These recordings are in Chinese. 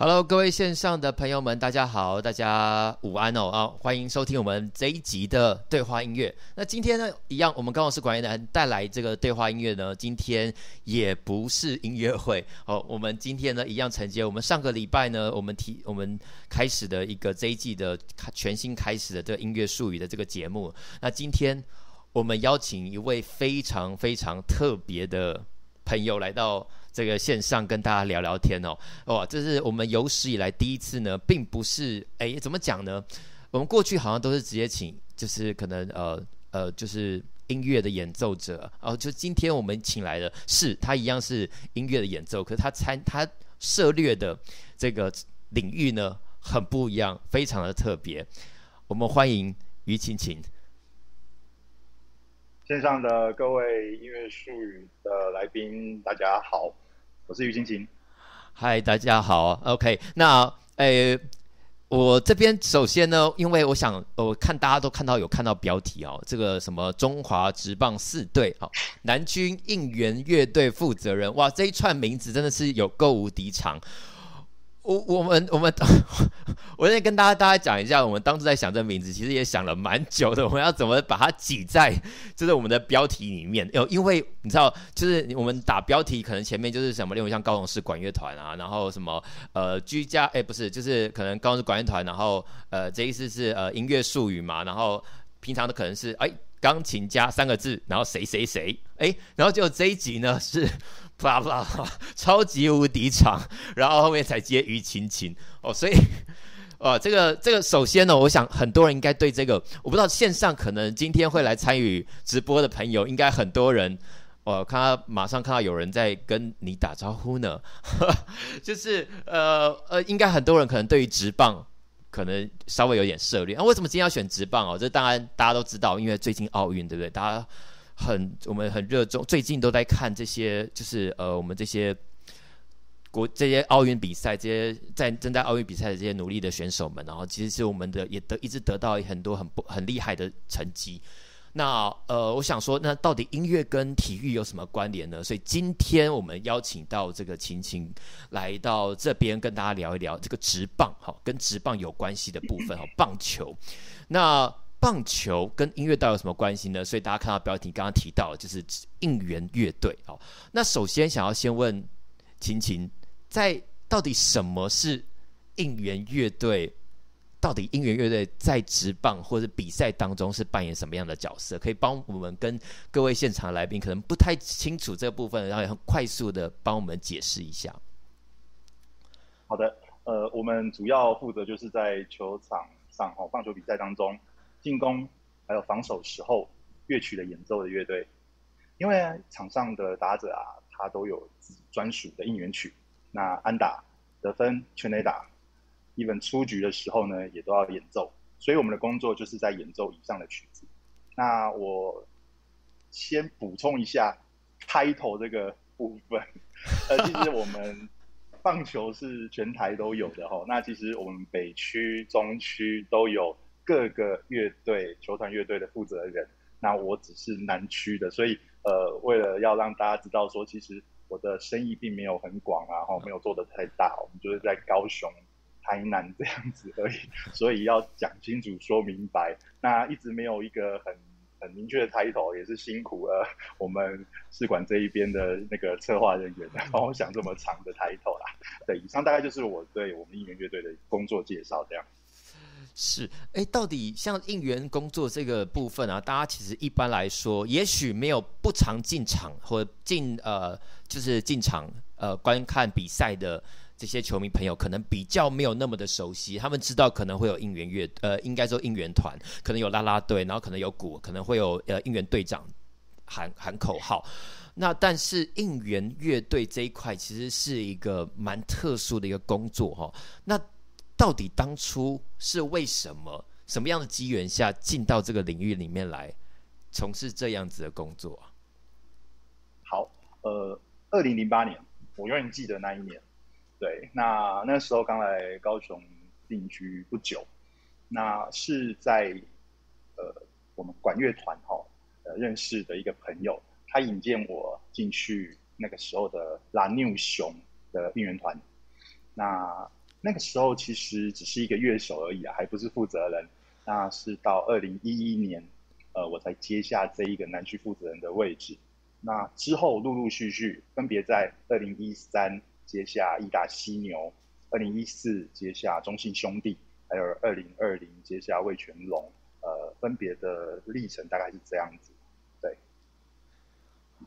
Hello，各位线上的朋友们，大家好，大家午安哦啊！欢迎收听我们这一集的对话音乐。那今天呢，一样，我们刚好是管乐团带来这个对话音乐呢，今天也不是音乐会哦。我们今天呢，一样承接我们上个礼拜呢，我们提我们开始的一个这一季的全新开始的这个音乐术语的这个节目。那今天我们邀请一位非常非常特别的朋友来到。这个线上跟大家聊聊天哦，哇，这是我们有史以来第一次呢，并不是哎，怎么讲呢？我们过去好像都是直接请，就是可能呃呃，就是音乐的演奏者哦，就今天我们请来的是他一样是音乐的演奏，可是他参他涉猎的这个领域呢很不一样，非常的特别。我们欢迎于晴晴。线上的各位音乐术语的来宾，大家好。我是于晴晴，嗨，大家好，OK，那诶，我这边首先呢，因为我想，我看大家都看到有看到标题哦，这个什么中华职棒四队，好，南军应援乐队负责人，哇，这一串名字真的是有够无敌长。我我们我们，我先跟大家大家讲一下，我们当初在想这名字，其实也想了蛮久的。我们要怎么把它挤在就是我们的标题里面？有因为你知道，就是我们打标题，可能前面就是什么，例如像高雄市管乐团啊，然后什么呃居家，哎不是，就是可能高雄市管乐团，然后呃这意思是呃音乐术语嘛，然后平常的可能是哎钢琴家三个字，然后谁谁谁，哎，然后就这一集呢是。啪啪，超级无敌长，然后后面才接于晴晴哦，所以，哦，这个这个，首先呢，我想很多人应该对这个，我不知道线上可能今天会来参与直播的朋友，应该很多人，我看他马上看到有人在跟你打招呼呢，就是呃呃，应该很多人可能对于直棒可能稍微有点涉猎，那、啊、为什么今天要选直棒哦？这当然大家都知道，因为最近奥运，对不对？大家。很，我们很热衷，最近都在看这些，就是呃，我们这些国这些奥运比赛，这些在正在奥运比赛的这些努力的选手们，然后其实是我们的也得一直得到很多很不很厉害的成绩。那呃，我想说，那到底音乐跟体育有什么关联呢？所以今天我们邀请到这个晴晴来到这边跟大家聊一聊这个直棒，哈，跟直棒有关系的部分，哈，棒球。那棒球跟音乐到底有什么关系呢？所以大家看到标题，刚刚提到就是应援乐队。好，那首先想要先问晴晴，在到底什么是应援乐队？到底应援乐队在职棒或者比赛当中是扮演什么样的角色？可以帮我们跟各位现场来宾可能不太清楚这部分，然后也很快速的帮我们解释一下。好的，呃，我们主要负责就是在球场上哦，棒球比赛当中。进攻还有防守时候乐曲的演奏的乐队，因为场上的打者啊，他都有自己专属的应援曲。那安打、得分、全垒打，even 出局的时候呢，也都要演奏。所以我们的工作就是在演奏以上的曲子。那我先补充一下开头这个部分。呃，其实我们棒球是全台都有的齁。那其实我们北区、中区都有。各个乐队、球团乐队的负责人，那我只是南区的，所以呃，为了要让大家知道说，其实我的生意并没有很广啊，然后没有做得太大，我们就是在高雄、台南这样子而已，所以要讲清楚、说明白。那一直没有一个很很明确的 title，也是辛苦了我们市管这一边的那个策划人员，帮我想这么长的 title 啦。对，以上大概就是我对我们应援乐队的工作介绍，这样。是，哎，到底像应援工作这个部分啊，大家其实一般来说，也许没有不常进场或进呃，就是进场呃观看比赛的这些球迷朋友，可能比较没有那么的熟悉。他们知道可能会有应援乐，呃，应该说应援团，可能有啦啦队，然后可能有鼓，可能会有呃应援队长喊喊口号。那但是应援乐队这一块，其实是一个蛮特殊的一个工作哈、哦。那到底当初是为什么？什么样的机缘下进到这个领域里面来从事这样子的工作？好，呃，二零零八年，我永远记得那一年。对，那那时候刚来高雄定居不久，那是在呃我们管乐团哈呃认识的一个朋友，他引荐我进去那个时候的蓝牛熊的应援团。那那个时候其实只是一个乐手而已啊，还不是负责人。那是到二零一一年，呃，我才接下这一个南区负责人的位置。那之后陆陆续续分别在二零一三接下义大犀牛，二零一四接下中信兄弟，还有二零二零接下味全龙，呃，分别的历程大概是这样子。对，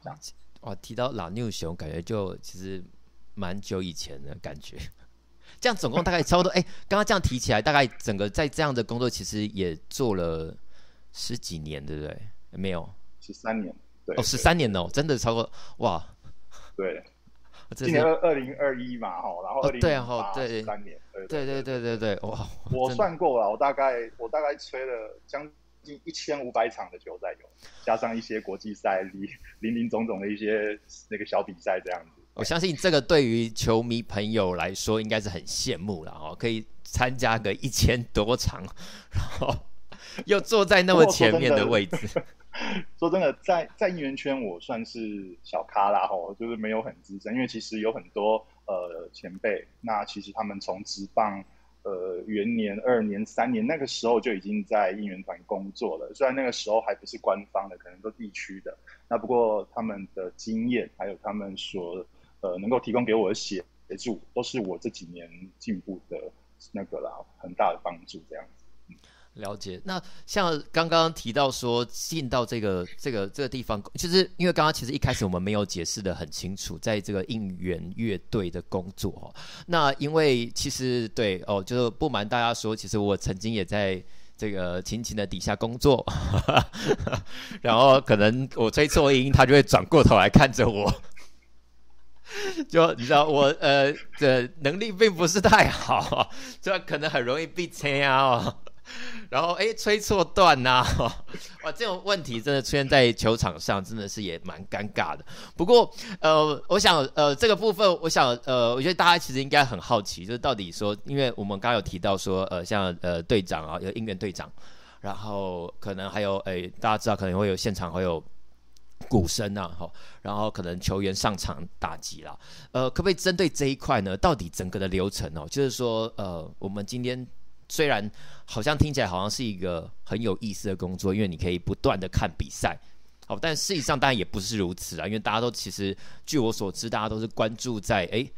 这样子。哇，提到老牛熊，感觉就其实蛮久以前的感觉。这样总共大概差不多，哎，刚刚这样提起来，大概整个在这样的工作其实也做了十几年，对不对？没有，十三年，对，哦，十三年哦，真的超过，哇，对，今年二二零二一嘛，哈，然后二零对啊，对，十三年，对对对对对。对，哇，我算过了，我大概我大概吹了将近一千五百场的球赛有，加上一些国际赛、零零零总总的一些那个小比赛这样子。我相信这个对于球迷朋友来说应该是很羡慕了哦，可以参加个一千多场，然后 又坐在那么前面的位置。说真的，在在应援圈我算是小咖啦吼，就是没有很资深，因为其实有很多呃前辈，那其实他们从职棒呃元年、二年、三年那个时候就已经在应援团工作了，虽然那个时候还不是官方的，可能都地区的，那不过他们的经验还有他们所。呃，能够提供给我的协助，都是我这几年进步的那个啦，很大的帮助。这样子，了解。那像刚刚提到说进到这个这个这个地方，就是因为刚刚其实一开始我们没有解释得很清楚，在这个应援乐队的工作哦。那因为其实对哦，就是不瞒大家说，其实我曾经也在这个晴晴的底下工作，然后可能我吹错音，他就会转过头来看着我。就你知道我呃的能力并不是太好，就可能很容易被吹啊，哦，然后哎吹错段呐，哇这种问题真的出现在球场上，真的是也蛮尴尬的。不过呃，我想呃这个部分，我想呃，我觉得大家其实应该很好奇，就是到底说，因为我们刚刚有提到说呃像呃队长啊，有应援队长，然后可能还有哎大家知道可能会有现场会有。鼓声啊，好，然后可能球员上场打击啦，呃，可不可以针对这一块呢？到底整个的流程哦，就是说，呃，我们今天虽然好像听起来好像是一个很有意思的工作，因为你可以不断的看比赛，好，但事实上当然也不是如此啊，因为大家都其实据我所知，大家都是关注在哎。诶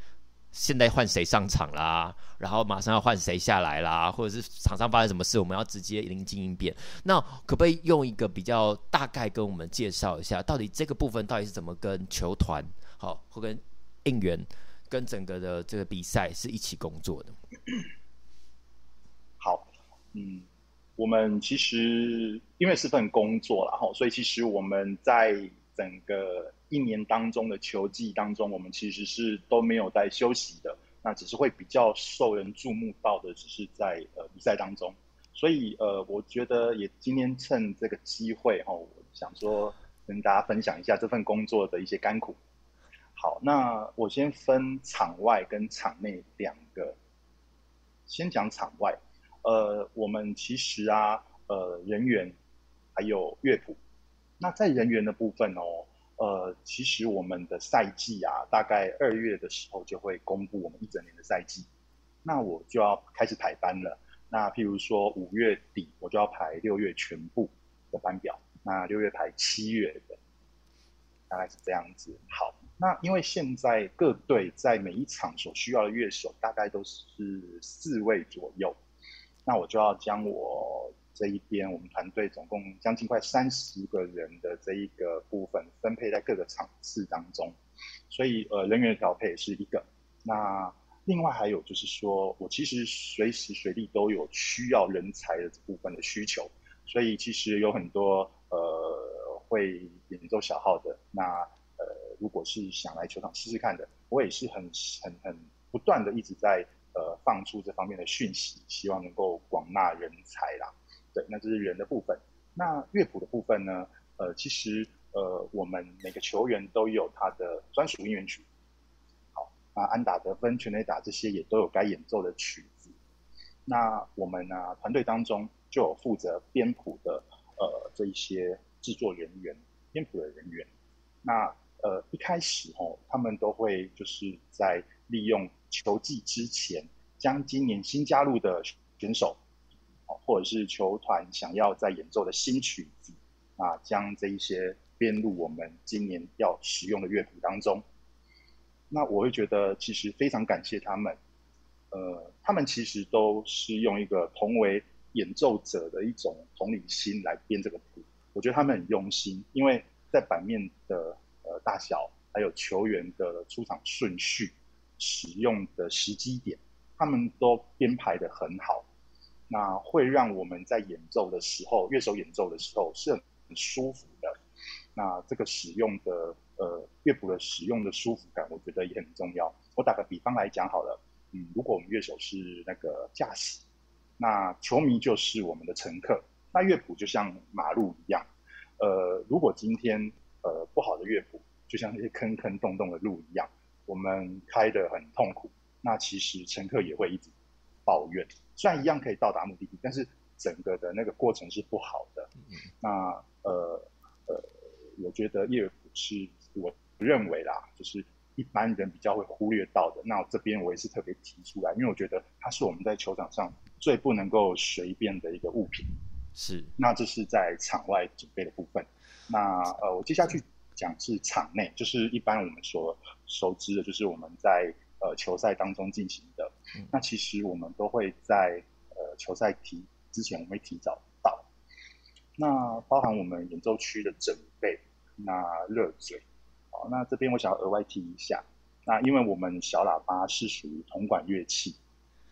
现在换谁上场啦？然后马上要换谁下来啦？或者是场上发生什么事，我们要直接临机应变。那可不可以用一个比较大概跟我们介绍一下，到底这个部分到底是怎么跟球团好，或跟应援跟整个的这个比赛是一起工作的？好，嗯，我们其实因为是份工作啦，哈，所以其实我们在。整个一年当中的球季当中，我们其实是都没有在休息的，那只是会比较受人注目到的，只是在呃比赛当中。所以呃，我觉得也今天趁这个机会哈，我想说跟大家分享一下这份工作的一些甘苦。好，那我先分场外跟场内两个，先讲场外。呃，我们其实啊，呃，人员还有乐谱。那在人员的部分哦，呃，其实我们的赛季啊，大概二月的时候就会公布我们一整年的赛季，那我就要开始排班了。那譬如说五月底，我就要排六月全部的班表，那六月排七月的，大概是这样子。好，那因为现在各队在每一场所需要的乐手大概都是四位左右，那我就要将我。这一边，我们团队总共将近快三十个人的这一个部分分配在各个场次当中，所以呃人员调配是一个。那另外还有就是说，我其实随时随地都有需要人才的这部分的需求，所以其实有很多呃会演奏小号的，那呃如果是想来球场试试看的，我也是很很很不断的一直在呃放出这方面的讯息，希望能够广纳人才啦。对，那这是人的部分。那乐谱的部分呢？呃，其实呃，我们每个球员都有他的专属应援曲。好，那安打得分、全垒打这些也都有该演奏的曲子。那我们呢、团队当中就有负责编谱的呃这一些制作人员、编谱的人员。那呃一开始哦，他们都会就是在利用球季之前。将今年新加入的选手，或者是球团想要在演奏的新曲子，啊，将这一些编入我们今年要使用的乐谱当中。那我会觉得其实非常感谢他们，呃，他们其实都是用一个同为演奏者的一种同理心来编这个谱。我觉得他们很用心，因为在版面的呃大小，还有球员的出场顺序、使用的时机点。他们都编排得很好，那会让我们在演奏的时候，乐手演奏的时候是很舒服的。那这个使用的呃乐谱的使用的舒服感，我觉得也很重要。我打个比方来讲好了，嗯，如果我们乐手是那个驾驶，那球迷就是我们的乘客，那乐谱就像马路一样，呃，如果今天呃不好的乐谱，就像那些坑坑洞洞的路一样，我们开得很痛苦。那其实乘客也会一直抱怨，虽然一样可以到达目的地，但是整个的那个过程是不好的。那呃呃，我觉得乐谱是我认为啦，就是一般人比较会忽略到的。那我这边我也是特别提出来，因为我觉得它是我们在球场上最不能够随便的一个物品。是。那这是在场外准备的部分。那呃，我接下去讲是场内，就是一般我们所熟知的，就是我们在。呃，球赛当中进行的，那其实我们都会在呃球赛提之前，我们会提早到。那包含我们演奏区的准备，那热嘴，好，那这边我想要额外提一下，那因为我们小喇叭是属于铜管乐器，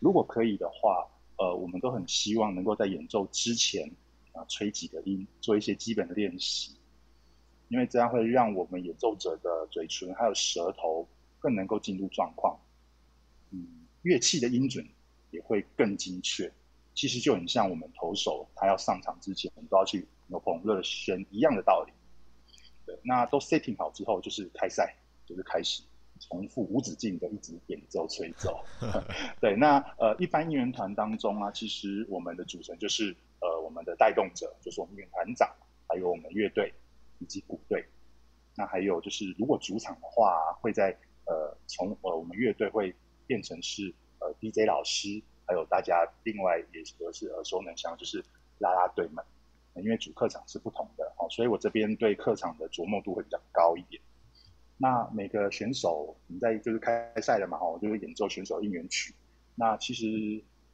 如果可以的话，呃，我们都很希望能够在演奏之前啊、吹几个音，做一些基本的练习，因为这样会让我们演奏者的嘴唇还有舌头。更能够进入状况，乐器的音准也会更精确。其实就很像我们投手他要上场之前，我们都要去牛棚热身一样的道理。对，那都 setting 好之后，就是开赛，就是开始重复无止境的一直演奏吹奏。对，那呃，一般应援团当中啊，其实我们的组成就是呃，我们的带动者就是我们应援团长，还有我们乐队以及鼓队。那还有就是，如果主场的话，会在呃，从呃我们乐队会变成是呃 DJ 老师，还有大家另外也都是耳熟能详，就是啦啦队们，因为主客场是不同的哦，所以我这边对客场的琢磨度会比较高一点。那每个选手，你在就是开赛了嘛，哦，就会演奏选手应援曲。那其实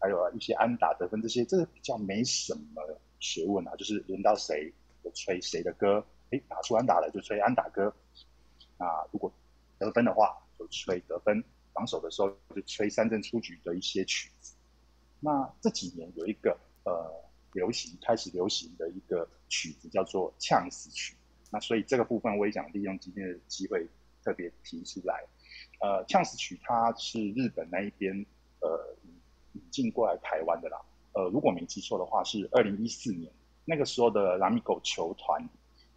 还有一些安打得分这些，这个比较没什么学问啊，就是轮到谁就吹谁的歌，诶，打出安打了就吹安打歌。那如果得分的话，就吹得分；防守的时候，就吹三振出局的一些曲子。那这几年有一个呃流行，开始流行的一个曲子叫做呛死曲。那所以这个部分我也想利用今天的机会特别提出来。呃，呛死曲它是日本那一边呃引进过来台湾的啦。呃，如果没记错的话，是二零一四年那个时候的拉米狗球团，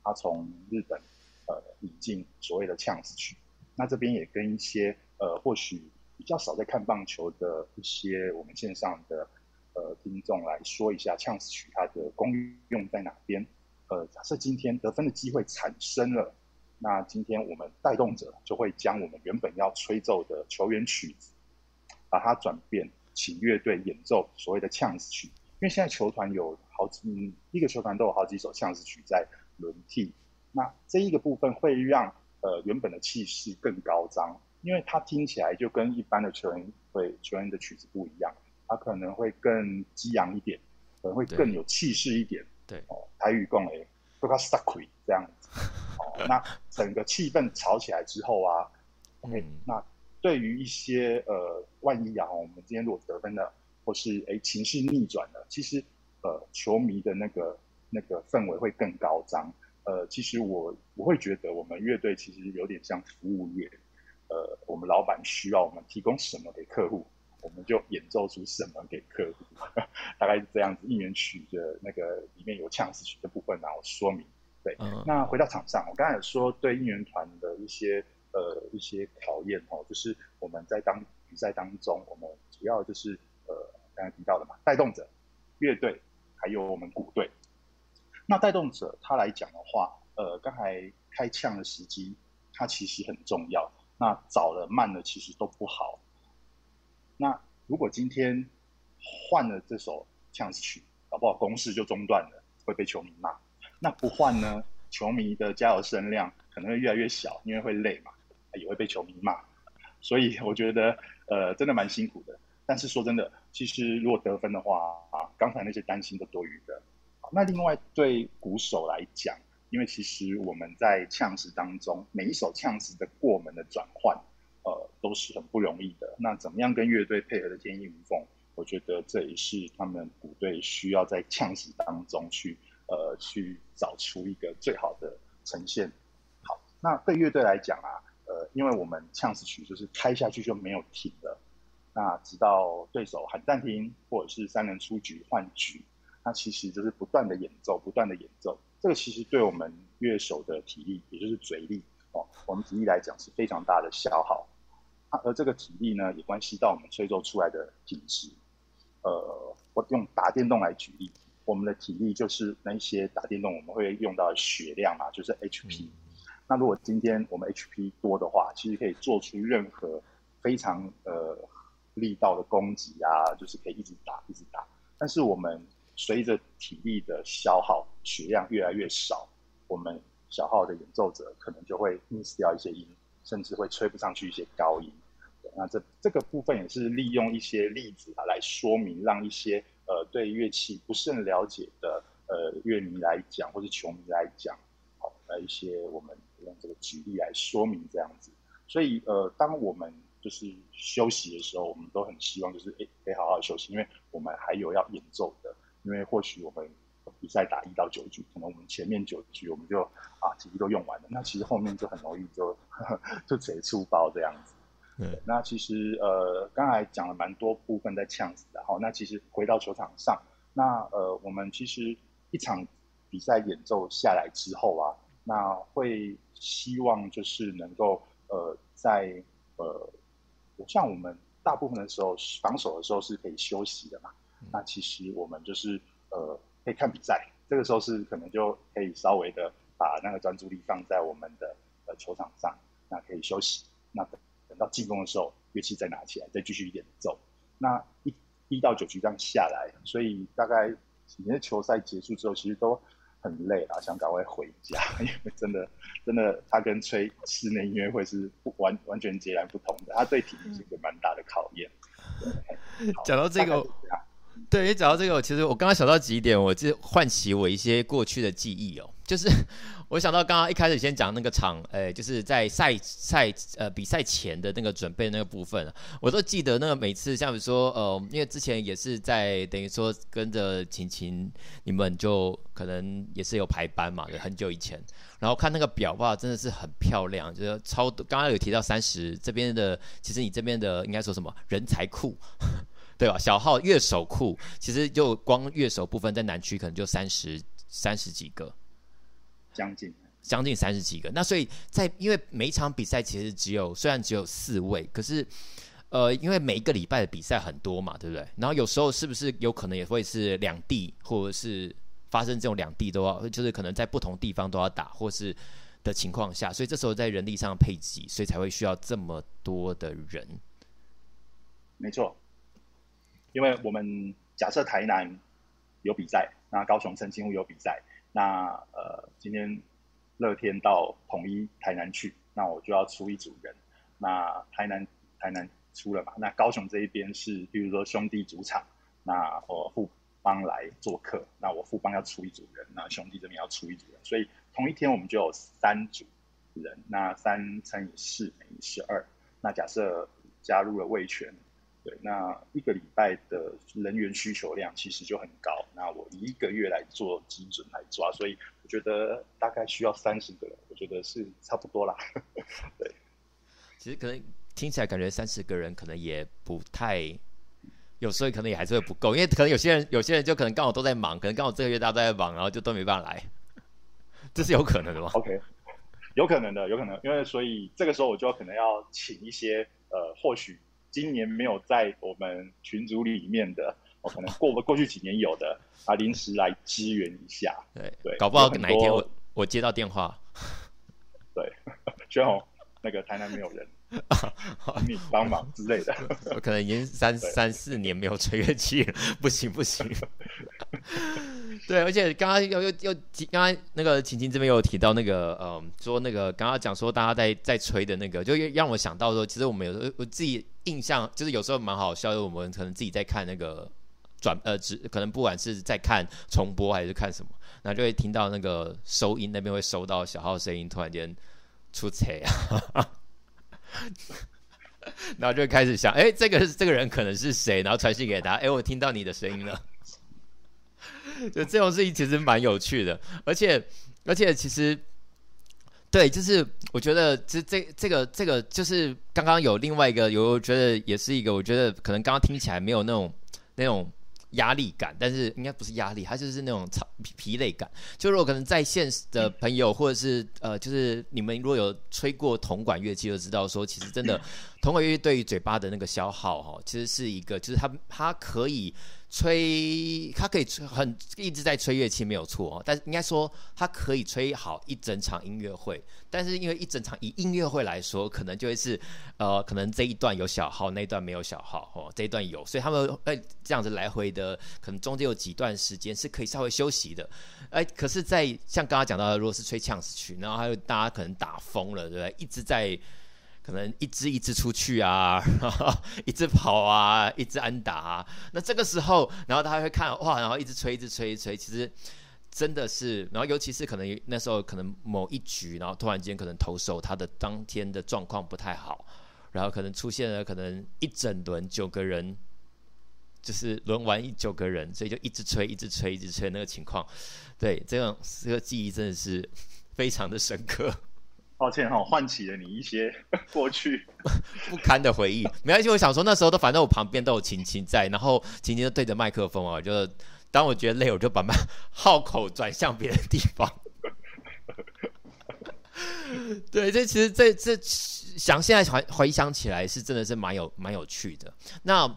他从日本呃引进所谓的呛死曲。那这边也跟一些呃，或许比较少在看棒球的一些我们线上的呃听众来说一下，呛死曲它的功用在哪边？呃，假设今天得分的机会产生了，那今天我们带动者就会将我们原本要吹奏的球员曲子，把它转变，请乐队演奏所谓的呛死曲。因为现在球团有好几，嗯，一个球团都有好几首呛死曲在轮替，那这一个部分会让。呃，原本的气势更高张，因为它听起来就跟一般的球员会球员的曲子不一样，它可能会更激昂一点，可能会更有气势一点。对，哦，台语共诶，都较煞气这样子。哦，那整个气氛吵起来之后啊，OK，那对于一些呃，万一啊，我们今天如果得分了，或是诶情绪逆转了，其实呃，球迷的那个那个氛围会更高涨。呃，其实我我会觉得我们乐队其实有点像服务业，呃，我们老板需要我们提供什么给客户，我们就演奏出什么给客户，大概是这样子。应援曲的那个里面有呛死曲的部分然后说明。对，嗯、那回到场上，我刚才有说对应援团的一些呃一些考验哦，就是我们在当比赛当中，我们主要就是呃刚才提到的嘛，带动者、乐队还有我们鼓队。那带动者他来讲的话，呃，刚才开呛的时机，它其实很重要。那早了慢了其实都不好。那如果今天换了这首呛死曲，搞不好攻势就中断了，会被球迷骂。那不换呢？球迷的加油声量可能会越来越小，因为会累嘛，也会被球迷骂。所以我觉得，呃，真的蛮辛苦的。但是说真的，其实如果得分的话啊，刚才那些担心都多余的。那另外对鼓手来讲，因为其实我们在呛时当中，每一首呛时的过门的转换，呃，都是很不容易的。那怎么样跟乐队配合的天衣无缝？我觉得这也是他们鼓队需要在呛时当中去，呃，去找出一个最好的呈现。好，那对乐队来讲啊。呃，因为我们呛死曲就是开下去就没有停了，那直到对手喊暂停，或者是三人出局换局，那其实就是不断的演奏，不断的演奏。这个其实对我们乐手的体力，也就是嘴力哦，我们体力来讲是非常大的消耗。而这个体力呢，也关系到我们吹奏出来的品质。呃，我用打电动来举例，我们的体力就是那些打电动我们会用到的血量嘛，就是 HP。嗯那如果今天我们 HP 多的话，其实可以做出任何非常呃力道的攻击啊，就是可以一直打一直打。但是我们随着体力的消耗，血量越来越少，我们小号的演奏者可能就会 miss 掉一些音，甚至会吹不上去一些高音。那这这个部分也是利用一些例子啊来说明，让一些呃对乐器不是很了解的呃乐迷来讲，或是球迷来讲，好，来一些我们。用这个举例来说明这样子，所以呃，当我们就是休息的时候，我们都很希望就是诶，可以好好休息，因为我们还有要演奏的。因为或许我们比赛打一到九局，可能我们前面九局我们就啊体力都用完了，那其实后面就很容易就呵呵 就直接出包这样子。对，那其实呃刚才讲了蛮多部分在呛死的，哈，那其实回到球场上，那呃我们其实一场比赛演奏下来之后啊。那会希望就是能够呃在呃，像我们大部分的时候防守的时候是可以休息的嘛。那其实我们就是呃可以看比赛，这个时候是可能就可以稍微的把那个专注力放在我们的呃球场上，那可以休息。那等等到进攻的时候，乐器再拿起来再继续演奏。那一一到九局这样下来，所以大概几年的球赛结束之后，其实都。很累了，想赶快回家，因为真的，真的，他跟吹室内音乐会是不完完全截然不同的，他对体力是一个蛮大的考验。讲到这个，对，你讲到这个，其实我刚刚想到几点，我就唤起我一些过去的记忆哦，就是。我想到刚刚一开始先讲那个场，诶、就是在赛赛呃比赛前的那个准备那个部分，我都记得那个每次像比如说呃，因为之前也是在等于说跟着晴晴你们就可能也是有排班嘛，就很久以前，然后看那个表哇，真的是很漂亮，就是超多。刚刚有提到三十这边的，其实你这边的应该说什么人才库，对吧？小号乐手库，其实就光乐手部分在南区可能就三十三十几个。将近将近三十几个，那所以在因为每一场比赛其实只有虽然只有四位，可是呃，因为每一个礼拜的比赛很多嘛，对不对？然后有时候是不是有可能也会是两地，或者是发生这种两地都要，就是可能在不同地方都要打，或是的情况下，所以这时候在人力上配给，所以才会需要这么多的人。没错，因为我们假设台南有比赛，那高雄澄清湖有比赛。那呃，今天乐天到统一台南去，那我就要出一组人。那台南台南出了嘛？那高雄这一边是，比如说兄弟主场，那我副帮来做客，那我副帮要出一组人，那兄弟这边要出一组人，所以同一天我们就有三组人。那三乘以四等于十二。那假设加入了味全。对，那一个礼拜的人员需求量其实就很高。那我一个月来做基准来抓，所以我觉得大概需要三十个人，我觉得是差不多啦。对，其实可能听起来感觉三十个人可能也不太，有时候可能也还是会不够，因为可能有些人有些人就可能刚好都在忙，可能刚好这个月大家都在忙，然后就都没办法来，这是有可能的吗？OK，有可能的，有可能，因为所以这个时候我就可能要请一些呃，或许。今年没有在我们群组里面的，我可能过 过去几年有的啊，临时来支援一下。对对，搞不好哪一天我我接到电话，对，宣宏那个台南没有人，你帮忙之类的。我可能已经三三四年没有吹乐器了，不 行不行。对，而且刚刚又又又提刚刚那个晴晴这边有提到那个，嗯，说那个刚刚讲说大家在在吹的那个，就让我想到说，其实我们有时候我自己印象就是有时候蛮好笑的，我们可能自己在看那个转呃，只可能不管是在看重播还是看什么，然后就会听到那个收音那边会收到小号声音，突然间出彩啊。然后就开始想，哎，这个这个人可能是谁？然后传讯给他，哎，我听到你的声音了。就这种事情其实蛮有趣的，而且而且其实，对，就是我觉得这这这个这个就是刚刚有另外一个有，觉得也是一个，我觉得可能刚刚听起来没有那种那种。压力感，但是应该不是压力，它就是那种疲疲累感。就如果可能在线的朋友，或者是呃，就是你们如果有吹过铜管乐器，就知道说，其实真的铜管乐器对于嘴巴的那个消耗，哈，其实是一个，就是它它可以。吹，他可以吹很一直在吹乐器没有错哦，但是应该说他可以吹好一整场音乐会。但是因为一整场以音乐会来说，可能就会是呃，可能这一段有小号，那一段没有小号哦，这一段有，所以他们会这样子来回的，可能中间有几段时间是可以稍微休息的。哎，可是，在像刚刚讲到的，如果是吹呛死曲，然后还有大家可能打疯了，对不对？一直在。可能一支一支出去啊，一直跑啊，一直安打啊。那这个时候，然后他会看哇，然后一直吹，一直吹，一直吹。其实真的是，然后尤其是可能那时候可能某一局，然后突然间可能投手他的当天的状况不太好，然后可能出现了可能一整轮九个人，就是轮完一九个人，所以就一直吹，一直吹，一直吹那个情况。对，这样这个记忆真的是非常的深刻。抱歉哈，唤起了你一些 过去不堪的回忆。没关系，我想说那时候都反正我旁边都有晴晴在，然后晴晴就对着麦克风啊，就当我觉得累，我就把麦 号口转向别的地方。对，这其实这这想现在回回想起来是真的是蛮有蛮有趣的。那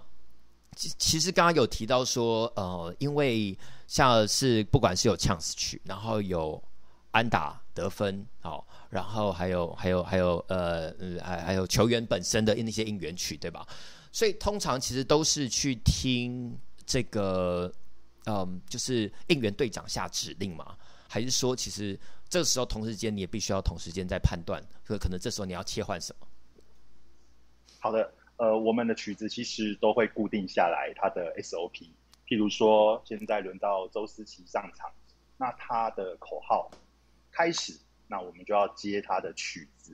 其其实刚刚有提到说，呃，因为像是不管是有呛死曲，然后有安打得分，好。然后还有还有还有呃嗯还还有球员本身的那些应援曲对吧？所以通常其实都是去听这个嗯，就是应援队长下指令嘛？还是说其实这个时候同时间你也必须要同时间在判断，可可能这时候你要切换什么？好的，呃，我们的曲子其实都会固定下来它的 SOP，譬如说现在轮到周思齐上场，那他的口号开始。那我们就要接他的曲子，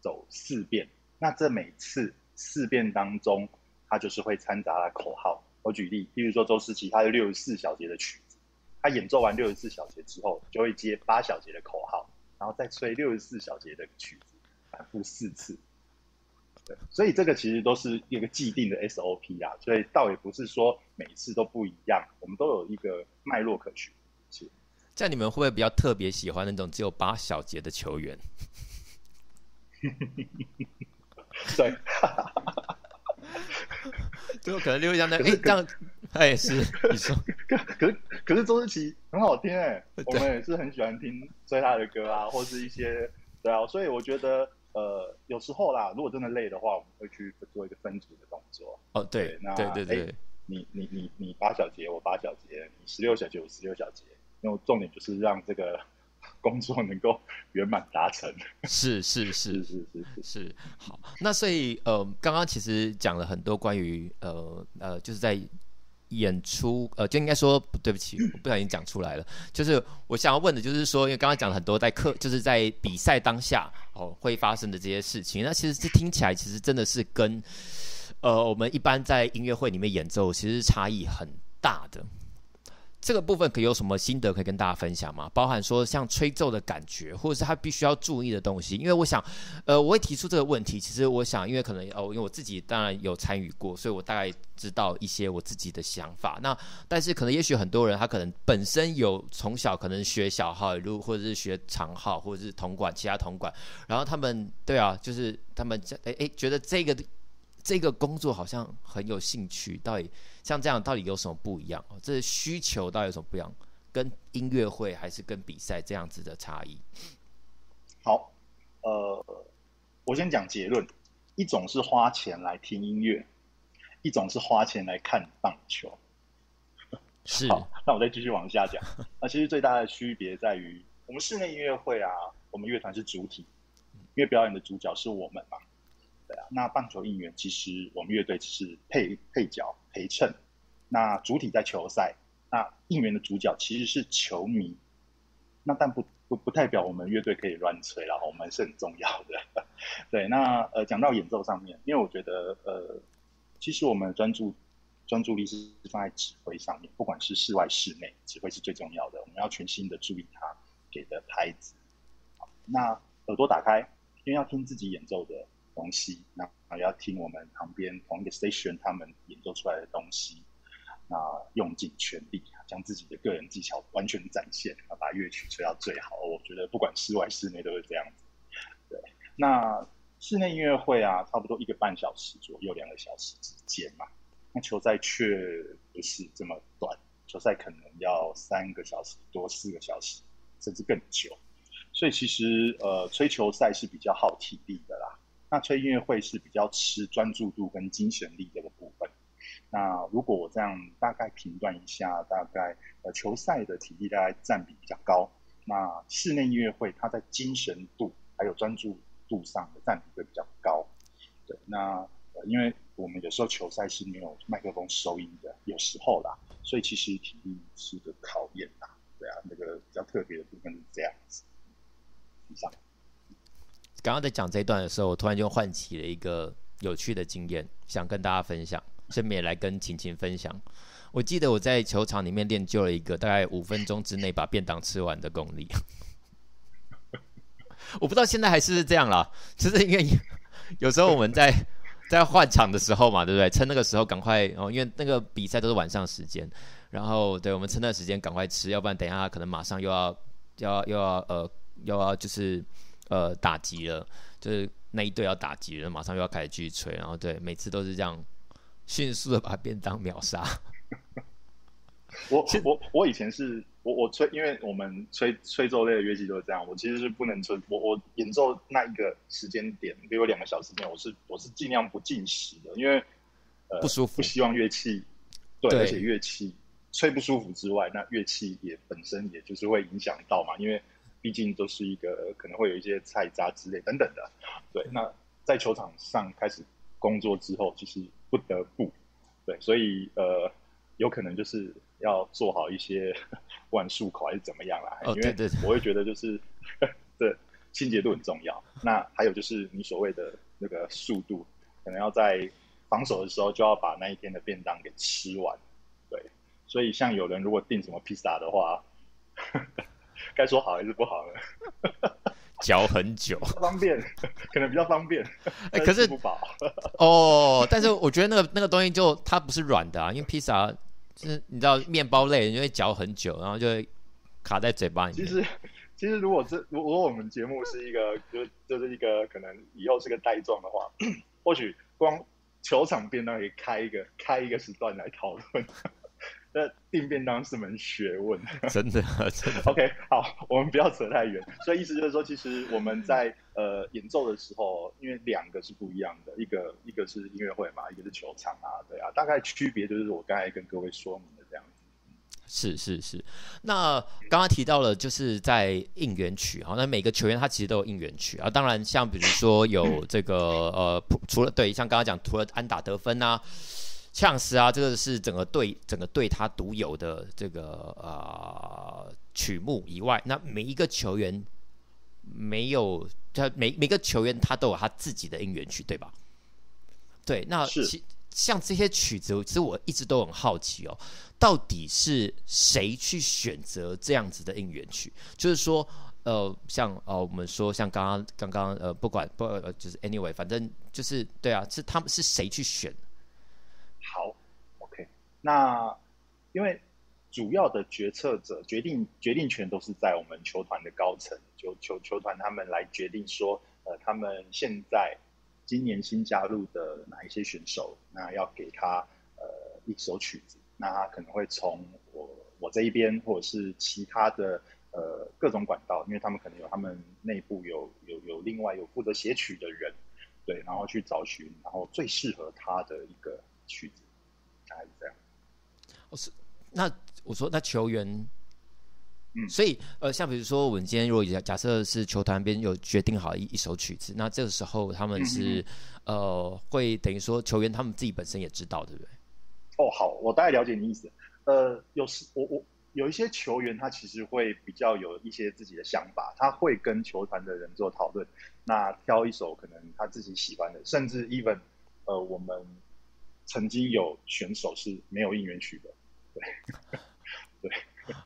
走四遍。那这每次四遍当中，他就是会掺杂了口号。我举例，比如说周思齐，他有六十四小节的曲子，他演奏完六十四小节之后，就会接八小节的口号，然后再吹六十四小节的曲子，反复四次。对，所以这个其实都是一个既定的 SOP 啊，所以倒也不是说每次都不一样，我们都有一个脉络可循。这样你们会不会比较特别喜欢那种只有八小节的球员？对，最后可能就会这样，哎，这样，哎，是你说，可可是可是周思齐很好听哎，我们也是很喜欢听追他的歌啊，或是一些对啊，所以我觉得呃，有时候啦，如果真的累的话，我们会去做一个分组的动作。哦，对，对那对对对，你你你你八小节，我八小节，你十六小节，我十六小节。那重点就是让这个 工作能够 圆满达成。是是是是是是是。好，那所以呃，刚刚其实讲了很多关于呃呃，就是在演出呃，就应该说对不起，我不小心讲出来了。就是我想要问的，就是说，因为刚刚讲了很多在课，就是在比赛当下哦会发生的这些事情。那其实这听起来其实真的是跟呃我们一般在音乐会里面演奏其实差异很大的。这个部分可以有什么心得可以跟大家分享吗？包含说像吹奏的感觉，或者是他必须要注意的东西。因为我想，呃，我会提出这个问题。其实我想，因为可能哦，因为我自己当然有参与过，所以我大概知道一些我自己的想法。那但是可能也许很多人他可能本身有从小可能学小号，如或者是学长号，或者是铜管其他铜管，然后他们对啊，就是他们哎哎觉得这个。这个工作好像很有兴趣，到底像这样到底有什么不一样？这需求到底有什么不一样？跟音乐会还是跟比赛这样子的差异？好，呃，我先讲结论。一种是花钱来听音乐，一种是花钱来看棒球。是，好，那我再继续往下讲。那其实最大的区别在于，我们室内音乐会啊，我们乐团是主体，因为表演的主角是我们嘛。那棒球应援其实我们乐队只是配配角陪衬，那主体在球赛，那应援的主角其实是球迷。那但不不不代表我们乐队可以乱吹啦，我们是很重要的。对，那呃讲到演奏上面，因为我觉得呃，其实我们专注专注力是放在指挥上面，不管是室外室内，指挥是最重要的。我们要全心的注意他给的拍子。那耳朵打开，因为要听自己演奏的东西，那也要听我们旁边同一个 station 他们演奏出来的东西。那用尽全力，将自己的个人技巧完全展现，把乐曲吹到最好。我觉得不管室外室内都是这样子。对，那室内音乐会啊，差不多一个半小时左右，两个小时之间嘛。那球赛却不是这么短，球赛可能要三个小时多，四个小时，甚至更久。所以其实呃，吹球赛是比较耗体力的啦。那吹音乐会是比较吃专注度跟精神力这个部分。那如果我这样大概评断一下，大概呃球赛的体力大概占比比较高，那室内音乐会它在精神度还有专注度上的占比会比较高。对，那因为我们有时候球赛是没有麦克风收音的，有时候啦，所以其实体力是个考验呐。对啊，那个比较特别的部分是这样子。以上。刚刚在讲这一段的时候，我突然就唤起了一个有趣的经验，想跟大家分享。顺便来跟晴晴分享，我记得我在球场里面练就了一个大概五分钟之内把便当吃完的功力。我不知道现在还是这样啦，就是因为有时候我们在在换场的时候嘛，对不对？趁那个时候赶快哦，因为那个比赛都是晚上时间，然后对我们趁那时间赶快吃，要不然等一下可能马上又要又要又要呃又要就是呃打击了，就是那一队要打击了，马上又要开始继续吹，然后对，每次都是这样。迅速的把便当秒杀。我我我以前是我我吹，因为我们吹吹奏类的乐器都是这样。我其实是不能吹，我我演奏那一个时间点，比如两个小时内，我是我是尽量不进食的，因为呃不舒服，不希望乐器对，对，而且乐器吹不舒服之外，那乐器也本身也就是会影响到嘛，因为毕竟都是一个可能会有一些菜渣之类等等的。对，那在球场上开始工作之后，其实。不得不，对，所以呃，有可能就是要做好一些 万漱口还是怎么样啦，因为我会觉得就是 对清洁度很重要。那还有就是你所谓的那个速度，可能要在防守的时候就要把那一天的便当给吃完。对，所以像有人如果订什么披萨的话，该说好还是不好呢？嚼很久，方便，可能比较方便。可是不饱哦。但是我觉得那个那个东西就它不是软的啊，因为披萨就是你知道面包类，你就会嚼很久，然后就会卡在嘴巴里面。其实其实如果这如果我们节目是一个就就是一个可能以后是个带状的话，或许光球场便当可以开一个开一个时段来讨论。那订便当是门学问，真的，真的。OK，好，我们不要扯太远。所以意思就是说，其实我们在呃演奏的时候，因为两个是不一样的，一个一个是音乐会嘛，一个是球场啊，对啊，大概区别就是我刚才跟各位说明的这样子。是是是。那刚刚提到了，就是在应援曲，好，那每个球员他其实都有应援曲啊。当然，像比如说有这个呃，除了对，像刚刚讲，除了安打得分啊。呛死啊！这个是整个队整个队他独有的这个呃曲目以外，那每一个球员没有他每每个球员他都有他自己的应援曲，对吧？对，那其像这些曲子，其实我一直都很好奇哦，到底是谁去选择这样子的应援曲？就是说，呃，像呃，我们说像刚刚刚刚呃，不管不呃，就是 anyway，反正就是对啊，是他们是谁去选？那因为主要的决策者决定决定权都是在我们球团的高层，就球球团他们来决定说，呃，他们现在今年新加入的哪一些选手，那要给他呃一首曲子，那他可能会从我我这一边，或者是其他的呃各种管道，因为他们可能有他们内部有有有另外有负责写曲的人，对，然后去找寻，然后最适合他的一个曲子，大概是这样。哦，是那我说那球员。嗯，所以呃，像比如说，我们今天如果假假设是球团边有决定好一一首曲子，那这个时候他们是、嗯、呃，会等于说球员他们自己本身也知道，对不对？哦，好，我大概了解你意思。呃，有时我我有一些球员，他其实会比较有一些自己的想法，他会跟球团的人做讨论，那挑一首可能他自己喜欢的，甚至 even 呃，我们曾经有选手是没有应援曲的，对对。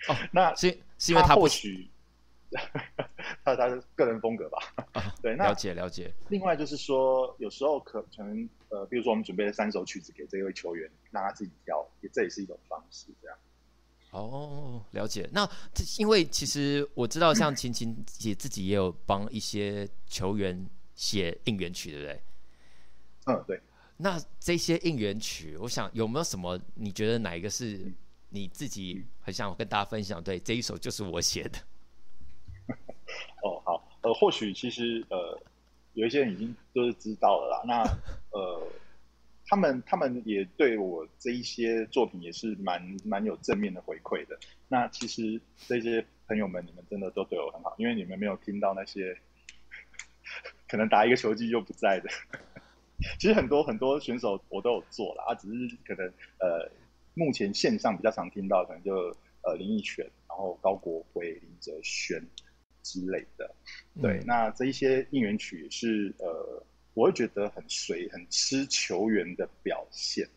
哦，那是是因为他或许他他的个人风格吧。哦、对，那了解了解。另外就是说，有时候可能呃，比如说我们准备了三首曲子给这位球员，让他自己挑，也这也是一种方式。这样。哦，了解。那这因为其实我知道，像晴晴也自己也有帮一些球员写应援曲，对不对？嗯，对。那这些应援曲，我想有没有什么？你觉得哪一个是？你自己很想跟大家分享，对，这一首就是我写的。哦，好，呃，或许其实呃，有一些人已经都是知道了啦。那 呃，他们他们也对我这一些作品也是蛮蛮有正面的回馈的。那其实这些朋友们，你们真的都对我很好，因为你们没有听到那些 可能打一个球季就不在的。其实很多很多选手我都有做了啊，只是可能呃。目前线上比较常听到，可能就呃林益全，然后高国辉、林哲轩之类的。对，嗯、那这一些应援曲是呃，我会觉得很随、很吃球员的表现。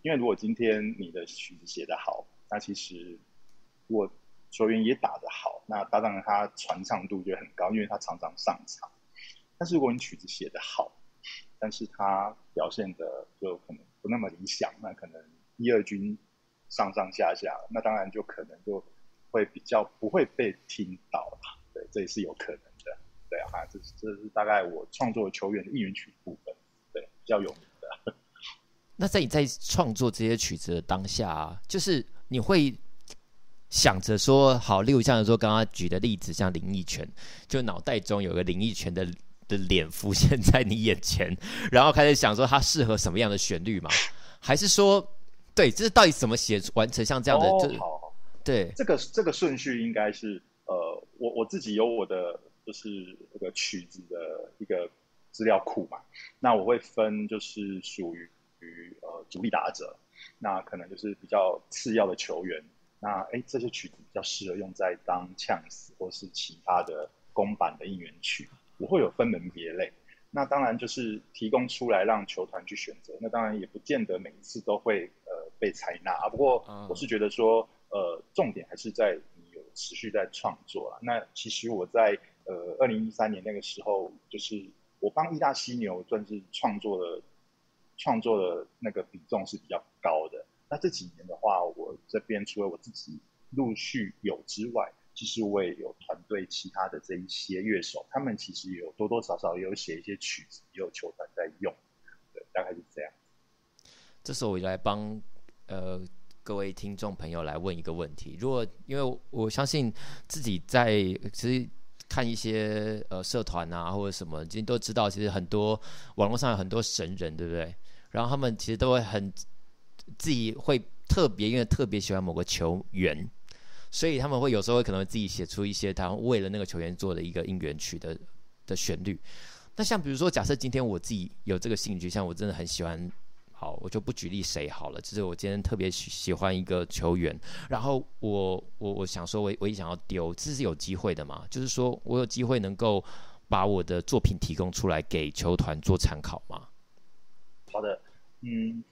因为如果今天你的曲子写得好，那其实如果球员也打得好，那当然他传唱度就很高，因为他常常上场。但是如果你曲子写得好，但是他表现的就可能不那么理想，那可能。一二军上上下下，那当然就可能就会比较不会被听到了，对，这也是有可能的。对啊，这是这是大概我创作球员的应援曲部分，对，比较有名的。那在你在创作这些曲子的当下啊，就是你会想着说，好，例如像说刚刚举的例子，像林益全，就脑袋中有个林益全的的脸浮现在你眼前，然后开始想说它适合什么样的旋律吗？还是说？对，这是到底怎么写完成像这样的？哦、这好，对，这个这个顺序应该是呃，我我自己有我的就是这个曲子的一个资料库嘛。那我会分就是属于于呃主力打者，那可能就是比较次要的球员。那哎，这些曲子比较适合用在当呛死或是其他的公版的应援曲，我会有分门别类。那当然就是提供出来让球团去选择。那当然也不见得每一次都会呃被采纳啊。不过我是觉得说，呃，重点还是在你有持续在创作啊。那其实我在呃二零一三年那个时候，就是我帮义大犀牛算是创作的创作的那个比重是比较高的。那这几年的话，我这边除了我自己陆续有之外，其实我也有团队，其他的这一些乐手，他们其实有多多少少也有写一些曲子，也有球团在用，对，大概是这样。这时候我就来帮呃各位听众朋友来问一个问题：如果因为我相信自己在其实看一些呃社团啊或者什么，今天都知道，其实很多网络上有很多神人，对不对？然后他们其实都会很自己会特别，因为特别喜欢某个球员。所以他们会有时候可能自己写出一些他为了那个球员做的一个应援曲的的旋律。那像比如说，假设今天我自己有这个兴趣，像我真的很喜欢，好，我就不举例谁好了。就是我今天特别喜喜欢一个球员，然后我我我想说我，我也想要丢，这是有机会的嘛？就是说我有机会能够把我的作品提供出来给球团做参考吗？好的，嗯，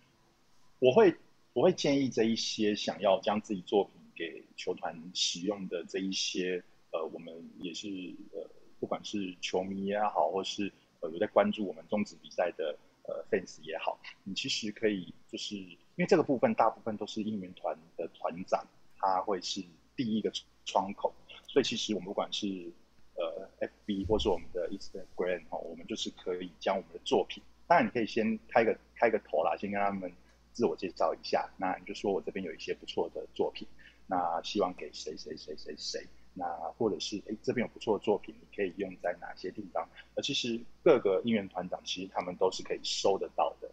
我会我会建议这一些想要将自己作品。给球团使用的这一些，呃，我们也是呃，不管是球迷也好，或是呃有在关注我们中职比赛的呃 fans 也好，你其实可以就是因为这个部分大部分都是应援团的团长，他会是第一个窗口，所以其实我们不管是呃 FB 或是我们的 Instagram 哈，我们就是可以将我们的作品，当然你可以先开个开个头啦，先跟他们自我介绍一下，那你就说我这边有一些不错的作品。那希望给谁谁谁谁谁，那或者是哎这边有不错的作品，你可以用在哪些地方？而其实各个应援团长其实他们都是可以收得到的。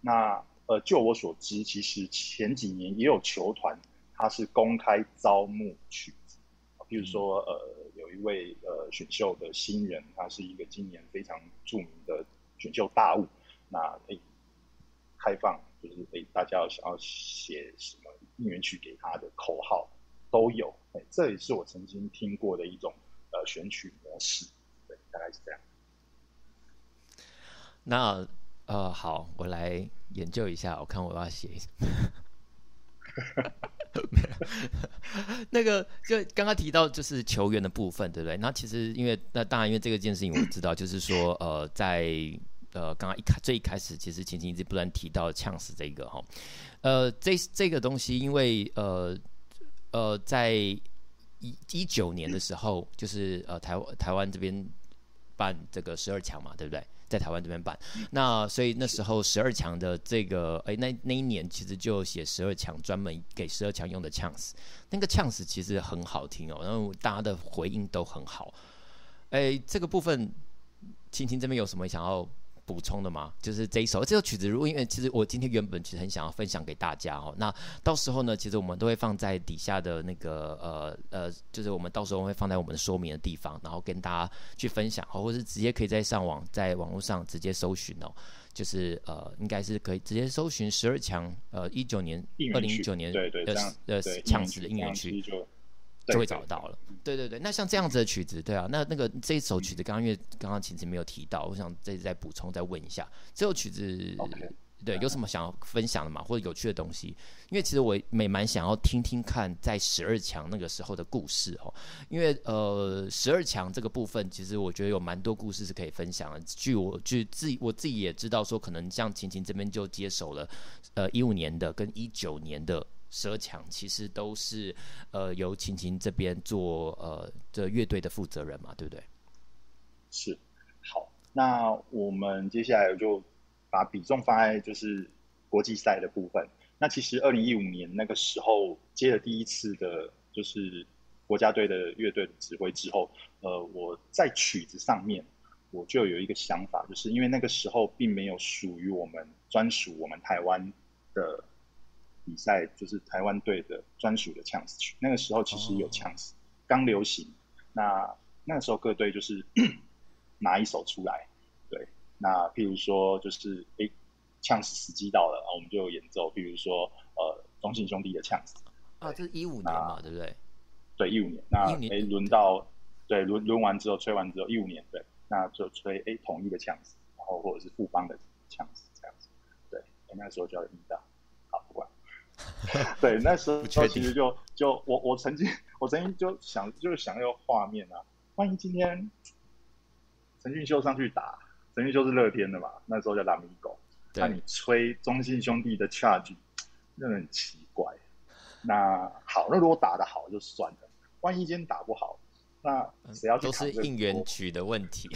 那呃，就我所知，其实前几年也有球团，他是公开招募曲子，比如说呃，有一位呃选秀的新人，他是一个今年非常著名的选秀大物，那哎开放就是哎大家要想要写应援曲给他的口号都有，哎，这也是我曾经听过的一种呃选曲模式，对，大概是这样。那。呃，好，我来研究一下，我看我要写。没有，那个就刚刚提到就是球员的部分，对不对？那其实因为那当然因为这个件事情我知道，就是说呃，在呃刚刚一开最一开始，其实晴晴一直不断提到呛死这个哈，呃，这这个东西因为呃呃在一一九年的时候，就是呃台湾台湾这边办这个十二强嘛，对不对？在台湾这边办，那所以那时候十二强的这个，哎，那那一年其实就写十二强专门给十二强用的呛死，那个呛死其实很好听哦，然后大家的回应都很好，哎，这个部分青青这边有什么想要？补充的吗？就是这一首这首曲子，如果因为其实我今天原本其实很想要分享给大家哦，那到时候呢，其实我们都会放在底下的那个呃呃，就是我们到时候会放在我们的说明的地方，然后跟大家去分享，或者是直接可以在上网在网络上直接搜寻哦，就是呃应该是可以直接搜寻十二强呃一九年二零一九年对对的呃呛死的应援曲。就会找得到了，对对对。那像这样子的曲子，对啊，那那个这一首曲子，刚刚因为刚刚晴晴没有提到，我想再再补充再问一下，这首曲子.对，有什么想要分享的吗？或者有趣的东西？因为其实我也蛮想要听听看，在十二强那个时候的故事哦。因为呃，十二强这个部分，其实我觉得有蛮多故事是可以分享的。据我据自己我自己也知道，说可能像晴晴这边就接手了，呃，一五年的跟一九年的。十二强其实都是呃由晴晴这边做呃这乐队的负责人嘛，对不对？是。好，那我们接下来就把比重放在就是国际赛的部分。那其实二零一五年那个时候接了第一次的，就是国家队的乐队指挥之后，呃，我在曲子上面我就有一个想法，就是因为那个时候并没有属于我们专属我们台湾的。比赛就是台湾队的专属的呛死曲，那个时候其实有呛死，刚、oh. 流行。那那个时候各队就是 拿一首出来，对。那譬如说就是哎，呛死时机到了，我们就有演奏。譬如说呃，中信兄弟的呛死啊，这是一五年嘛，对不对？对，一五年。那哎，轮到对轮轮完之后吹完之后，一五年对，那就吹哎统一的呛死，然后或者是富邦的呛死这样子。对，那个时候叫一大。对，那时候其实就就我我曾经我曾经就想就是想要画面啊，万一今天陈俊秀上去打，陈俊秀是乐天的嘛，那时候叫拉米狗，那你吹中信兄弟的 charge，那很奇怪。那好，那如果打得好就算了，万一今天打不好，那谁要去扛？都是应援曲的问题。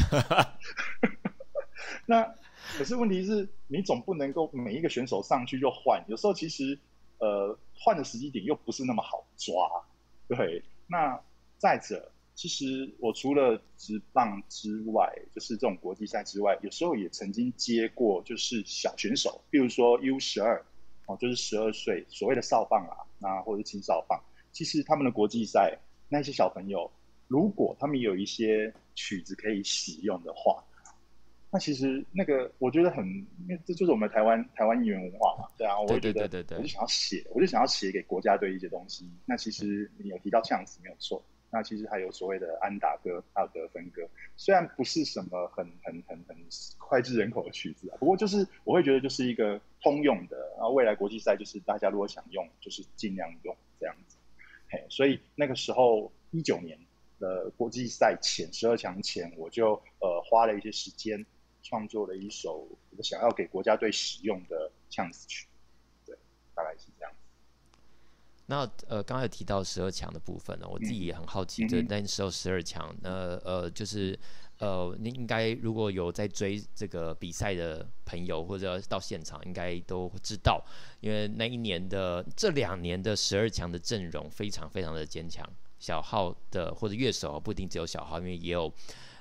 那可是问题是你总不能够每一个选手上去就换，有时候其实。呃，换的时机点又不是那么好抓，对。那再者，其实我除了职棒之外，就是这种国际赛之外，有时候也曾经接过，就是小选手，比如说 U 十二，哦，就是十二岁所谓的少棒啊，那或者是青少棒，其实他们的国际赛那些小朋友，如果他们有一些曲子可以使用的话。那其实那个我觉得很，因为这就是我们台湾台湾应援文化嘛，对啊，我觉得我就想要写，我就想要写给国家队一些东西。那其实你有提到呛死没有错，那其实还有所谓的安打歌，还有得分歌，虽然不是什么很很很很脍炙人口的曲子啊，不过就是我会觉得就是一个通用的，然后未来国际赛就是大家如果想用，就是尽量用这样子。嘿，所以那个时候一九年的国际赛前十二强前，我就呃花了一些时间。创作了一首我想要给国家队使用的呛死曲，对，大概是这样子。那呃，刚才有提到十二强的部分呢，我自己也很好奇，这、嗯、那时候十二强，那呃，就是呃，你应该如果有在追这个比赛的朋友，或者到现场，应该都知道，因为那一年的这两年的十二强的阵容非常非常的坚强。小号的或者乐手不一定只有小号，因为也有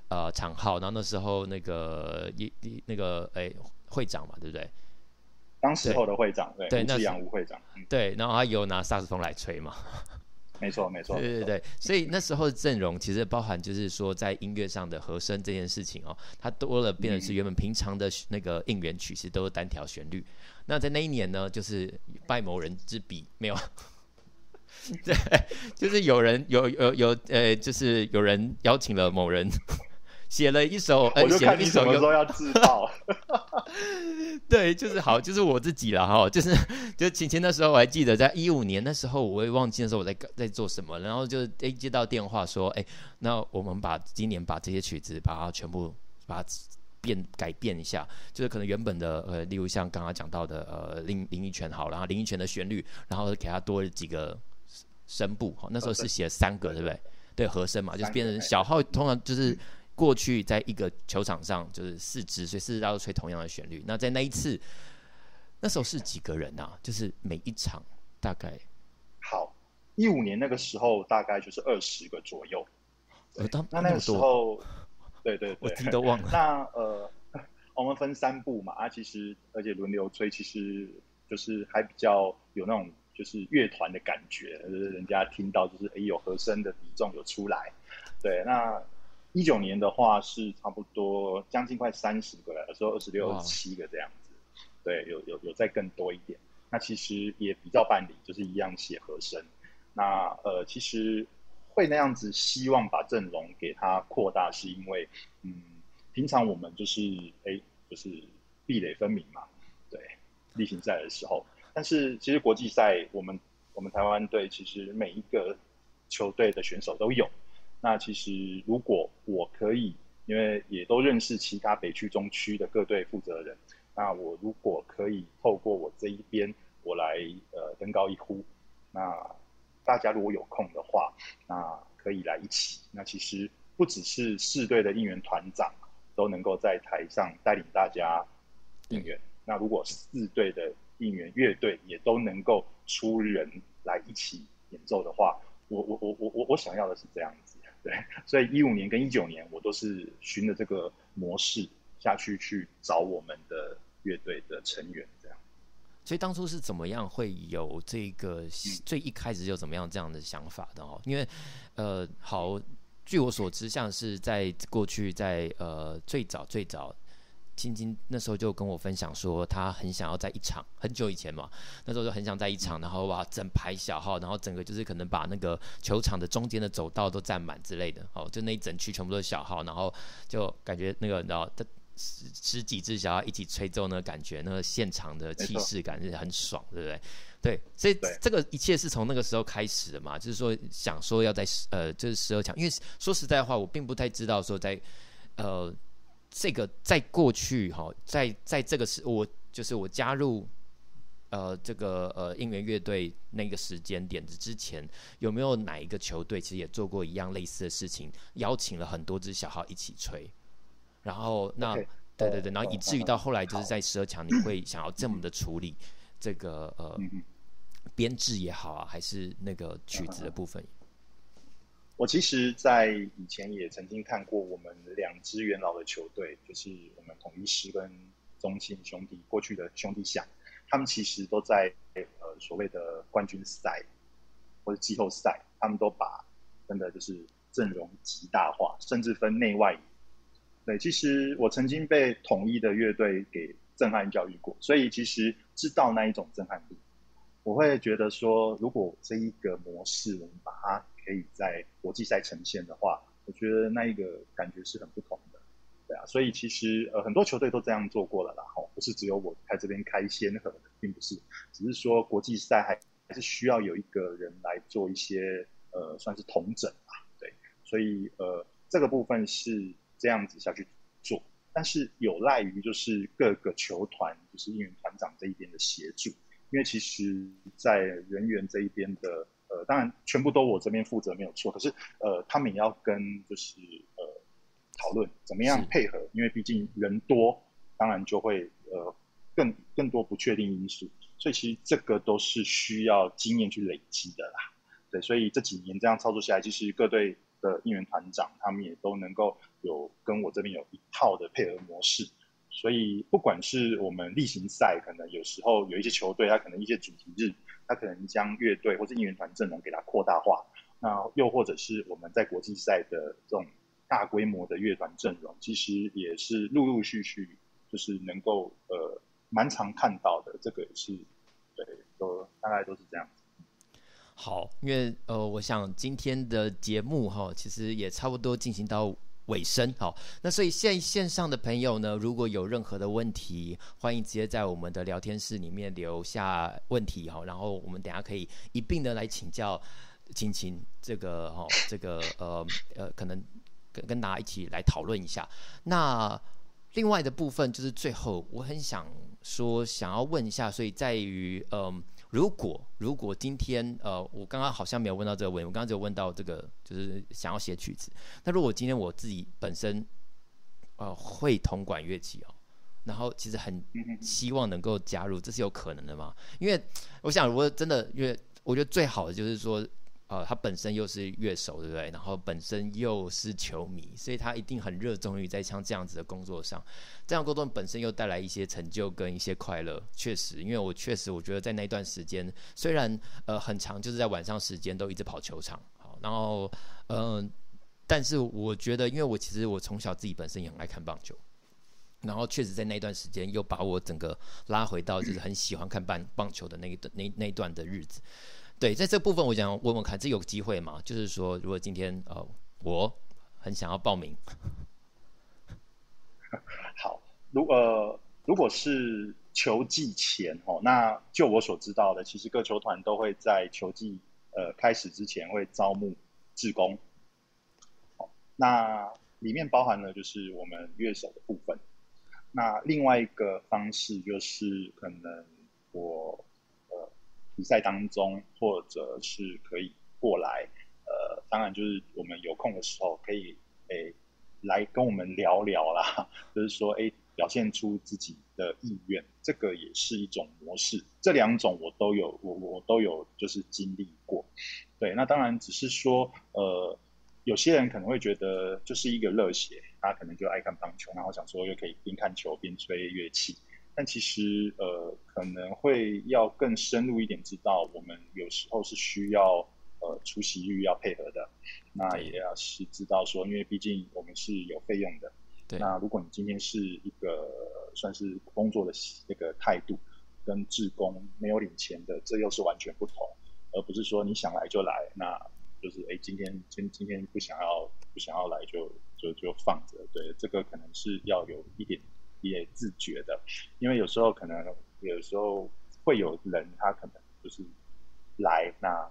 呃场号。然后那时候那个一那个哎会长嘛，对不对？当时候的会长对，对，那是杨吴会长。对，然后他有拿萨克斯风来吹嘛。没错，没错，对对对，所以那时候的阵容其实包含就是说，在音乐上的和声这件事情哦，它多了，变成是原本平常的那个应援曲，其实都是单条旋律。那在那一年呢，就是拜某人之笔，没有，对，就是有人有有有呃，就是有人邀请了某人。写了一首，我就看你什么时候要自爆。对，就是好，就是我自己了哈，就是就晴晴那时候我还记得，在一五年那时候，我也忘记那时候我在在做什么，然后就哎接到电话说，哎，那我们把今年把这些曲子把它全部把它变改变一下，就是可能原本的呃，例如像刚刚讲到的呃林林忆泉好，然后林忆泉的旋律，然后给他多了几个声部，好，那时候是写了三个，对不对？对，和声嘛，就是变成小号，通常就是。过去在一个球场上就是四支，所以四支大家都吹同样的旋律。那在那一次，那时候是几个人啊？就是每一场大概好一五年那个时候大概就是二十个左右。呃，当那那个时候，对对对，我自己都忘了。那呃，我们分三部嘛，啊，其实而且轮流吹，其实就是还比较有那种就是乐团的感觉，就是人家听到就是哎有和声的比重有出来。对，那。一九年的话是差不多将近快三十个了，有时候二十六、二十七个这样子。对，有有有再更多一点。那其实也比较办理，就是一样写和声。那呃，其实会那样子，希望把阵容给它扩大，是因为嗯，平常我们就是哎，就是壁垒分明嘛。对，例行赛的时候，但是其实国际赛，我们我们台湾队其实每一个球队的选手都有。那其实，如果我可以，因为也都认识其他北区、中区的各队负责人，那我如果可以透过我这一边，我来呃登高一呼，那大家如果有空的话，那可以来一起。那其实不只是四队的应援团长都能够在台上带领大家应援，那如果四队的应援乐队也都能够出人来一起演奏的话，我我我我我我想要的是这样。对，所以一五年跟一九年，我都是循着这个模式下去去找我们的乐队的成员，这样。所以当初是怎么样会有这个最一开始就怎么样这样的想法的哦？因为呃，好，据我所知，像是在过去在呃最早最早。青青那时候就跟我分享说，他很想要在一场很久以前嘛，那时候就很想在一场，然后哇整排小号，然后整个就是可能把那个球场的中间的走道都占满之类的，哦，就那一整区全部都是小号，然后就感觉那个然后十十几只小号一起吹奏那个感觉，那个现场的气势感是很爽，对不对？对，所以这个一切是从那个时候开始的嘛，就是说想说要在呃就是十二强，因为说实在话，我并不太知道说在呃。这个在过去哈，在在这个时，我就是我加入呃这个呃应援乐队那个时间点之前，有没有哪一个球队其实也做过一样类似的事情，邀请了很多支小号一起吹，然后那.对对对，然后以至于到后来就是在十二强，你会想要这么的处理这个呃编制也好啊，还是那个曲子的部分？我其实，在以前也曾经看过我们两支元老的球队，就是我们统一师跟中信兄弟过去的兄弟象，他们其实都在呃所谓的冠军赛或者季后赛，他们都把真的就是阵容极大化，甚至分内外。对，其实我曾经被统一的乐队给震撼教育过，所以其实知道那一种震撼力。我会觉得说，如果这一个模式，我们把它可以在国际赛呈现的话，我觉得那一个感觉是很不同的，对啊，所以其实呃很多球队都这样做过了啦，哈，不是只有我在这边开先河的，并不是，只是说国际赛还还是需要有一个人来做一些呃算是统整吧，对，所以呃这个部分是这样子下去做，但是有赖于就是各个球团就是应援团长这一边的协助，因为其实在人员这一边的。呃，当然，全部都我这边负责没有错。可是，呃，他们也要跟就是呃讨论怎么样配合，因为毕竟人多，当然就会呃更更多不确定因素。所以其实这个都是需要经验去累积的啦。对，所以这几年这样操作下来，其实各队的应援团长他们也都能够有跟我这边有一套的配合模式。所以不管是我们例行赛，可能有时候有一些球队，他可能一些主题日，他可能将乐队或者应援团阵容给它扩大化。那又或者是我们在国际赛的这种大规模的乐团阵容，其实也是陆陆续续就是能够呃蛮常看到的。这个也是对，都大概都是这样。好，因为呃，我想今天的节目哈，其实也差不多进行到尾声。好，那所以现线上的朋友呢，如果有任何的问题，欢迎直接在我们的聊天室里面留下问题哈，然后我们等下可以一并的来请教青青这个哈，这个呃呃，可能跟跟大家一起来讨论一下。那另外的部分就是最后，我很想说，想要问一下，所以在于嗯。如果如果今天呃，我刚刚好像没有问到这个问题，我刚刚只有问到这个，就是想要写曲子。那如果今天我自己本身呃会铜管乐器哦，然后其实很希望能够加入，这是有可能的吗？因为我想，如果真的，因为我觉得最好的就是说。呃，他本身又是乐手，对不对？然后本身又是球迷，所以他一定很热衷于在像这样子的工作上。这样工作本身又带来一些成就跟一些快乐。确实，因为我确实我觉得在那段时间，虽然呃很长，就是在晚上时间都一直跑球场，好，然后嗯、但是我觉得，因为我其实我从小自己本身也很爱看棒球，然后确实在那段时间又把我整个拉回到就是很喜欢看棒棒球的那一段那那一段的日子。对，在这部分我想问问看，这有机会吗？就是说，如果今天呃，我很想要报名，好，如呃，如果是球季前哦，那就我所知道的，其实各球团都会在球季呃开始之前会招募志工，好，那里面包含了就是我们乐手的部分，那另外一个方式就是可能我。比赛当中，或者是可以过来，呃，当然就是我们有空的时候可以，诶，来跟我们聊聊啦，就是说，诶，表现出自己的意愿，这个也是一种模式。这两种我都有，我我都有，就是经历过。对，那当然只是说，呃，有些人可能会觉得就是一个热血，他可能就爱看棒球，然后想说又可以边看球边吹乐器。但其实，呃，可能会要更深入一点，知道我们有时候是需要，呃，出席率要配合的，那也要是知道说，因为毕竟我们是有费用的。对。那如果你今天是一个算是工作的那个态度，跟志工没有领钱的，这又是完全不同，而不是说你想来就来，那就是哎，今天今今天不想要不想要来就就就放着。对，这个可能是要有一点。也自觉的，因为有时候可能有时候会有人他可能就是来那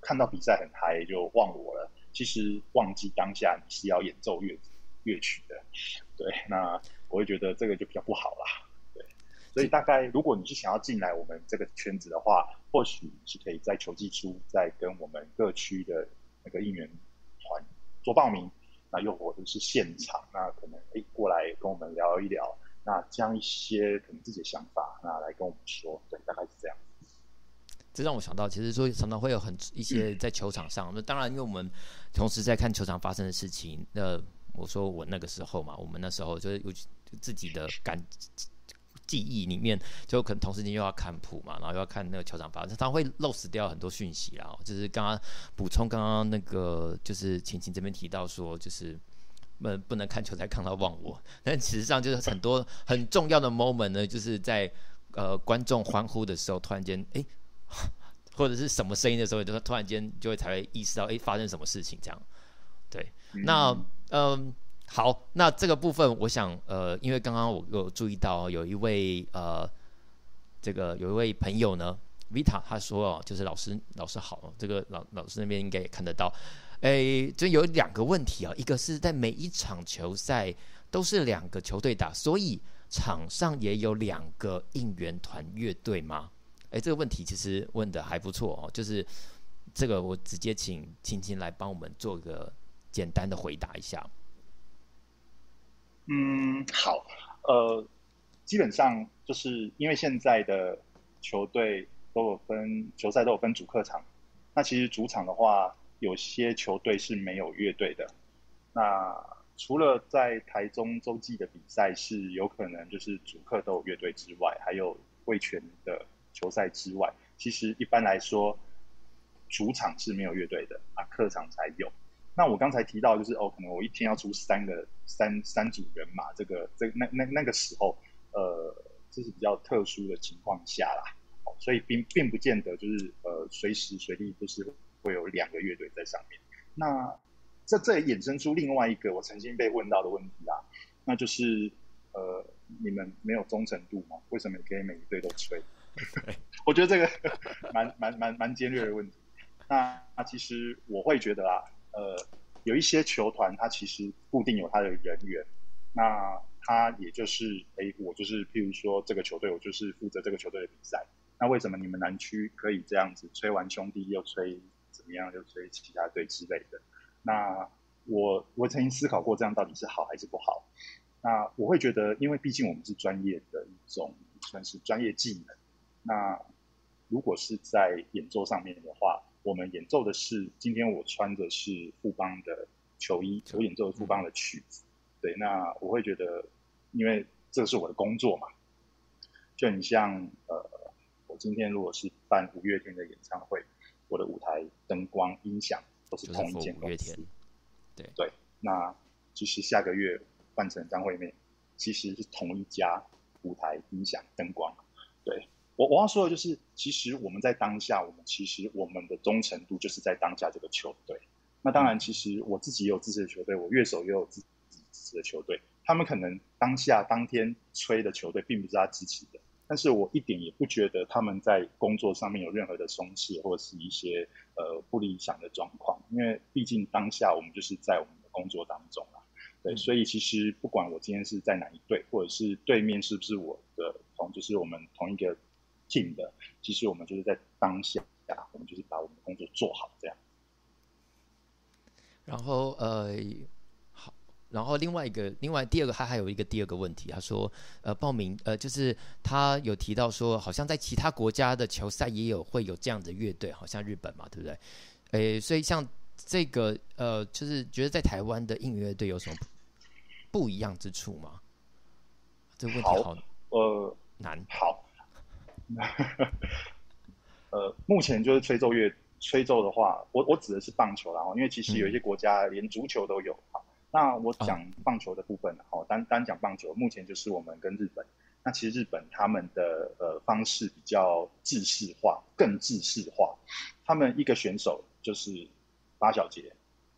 看到比赛很嗨就忘我了，其实忘记当下你是要演奏乐乐曲的，对，那我会觉得这个就比较不好啦，对，所以大概如果你是想要进来我们这个圈子的话，或许是可以在球季初再跟我们各区的那个应援团做报名，那又或者是现场，那可能诶过来跟我们聊一聊。那将一些可能自己的想法，那来跟我们说，对，大概是这样。这让我想到，其实说常常会有很一些在球场上，那、当然，因为我们同时在看球场发生的事情。那我说我那个时候嘛，我们那时候就是有自己的感记忆里面，就可能同时间又要看谱嘛，然后又要看那个球场发生，他会漏失掉很多讯息啦。就是刚刚补充刚刚那个，就是晴晴这边提到说，就是。不不能看球才看到忘我，但事实上就是很多很重要的 moment 呢，就是在呃观众欢呼的时候，突然间哎，或者是什么声音的时候，就是突然间就会才会意识到哎发生什么事情这样。对，那嗯、呃、好，那这个部分我想呃，因为刚刚我有注意到有一位呃这个有一位朋友呢，Vita 他说哦，就是老师老师好，这个老老师那边应该也看得到。诶，就有两个问题啊，一个是在每一场球赛都是两个球队打，所以场上也有两个应援团乐队吗？诶，这个问题其实问的还不错哦，就是这个我直接请青青来帮我们做个简单的回答一下。嗯，好，呃，基本上就是因为现在的球队都有分球赛都有分主客场。那其实主场的话，有些球队是没有乐队的。那除了在台中洲际的比赛是有可能就是主客都有乐队之外，还有味全的球赛之外，其实一般来说，主场是没有乐队的啊，客场才有。那我刚才提到就是哦，可能我一天要出三个三三组人马，这个这那那那个时候，呃，这是比较特殊的情况下啦，哦，所以并并不见得就是呃随时随地都是会有两个乐队在上面。那这这也衍生出另外一个我曾经被问到的问题啊，那就是呃，你们没有忠诚度吗？为什么你可以每一队都吹 我觉得这个蛮蛮蛮蛮尖锐的问题。那那其实我会觉得啊，呃，有一些球团它其实固定有它的人员，那他也就是哎，我就是譬如说这个球队，我就是负责这个球队的比赛。那为什么你们南区可以这样子吹完兄弟又吹怎么样，就吹其他队之类的？那我我曾经思考过，这样到底是好还是不好？那我会觉得，因为毕竟我们是专业的一种算是专业技能。那如果是在演奏上面的话，我们演奏的是今天我穿的是富邦的球衣，我演奏的富邦的曲子。对，那我会觉得，因为这是我的工作嘛，就很像呃，我今天如果是办五月天的演唱会，我的舞台灯光音响。都是同一间公司，对对。那其实下个月换成张惠妹，其实是同一家舞台音响灯光。对，我我要说的就是，其实我们在当下，我们其实我们的忠诚度就是在当下这个球队。那当然，其实我自己也有支持的球队，我乐手也有自己支持的球队。他们可能当下当天吹的球队，并不是他支持的。但是我一点也不觉得他们在工作上面有任何的松懈，或者是一些呃不理想的状况，因为毕竟当下我们就是在我们的工作当中啊，对，所以其实不管我今天是在哪一队，或者是对面是不是我的同，就是我们同一个 team 的，其实我们就是在当下，我们就是把我们的工作做好这样。然后呃。然后另外一个，另外第二个，他还有一个第二个问题，他说，呃，报名，呃，就是他有提到说，好像在其他国家的球赛也有会有这样的乐队，好像日本嘛，对不对？诶，所以像这个，呃，就是觉得在台湾的应援乐队有什么不一样之处吗？这个问题好，好呃难。好，呃，目前就是吹奏乐，吹奏的话，我我指的是棒球啦，因为其实有一些国家连足球都有。嗯那我讲棒球的部分，好、哦，单单讲棒球，目前就是我们跟日本。那其实日本他们的呃方式比较制式化，更制式化。他们一个选手就是八小节、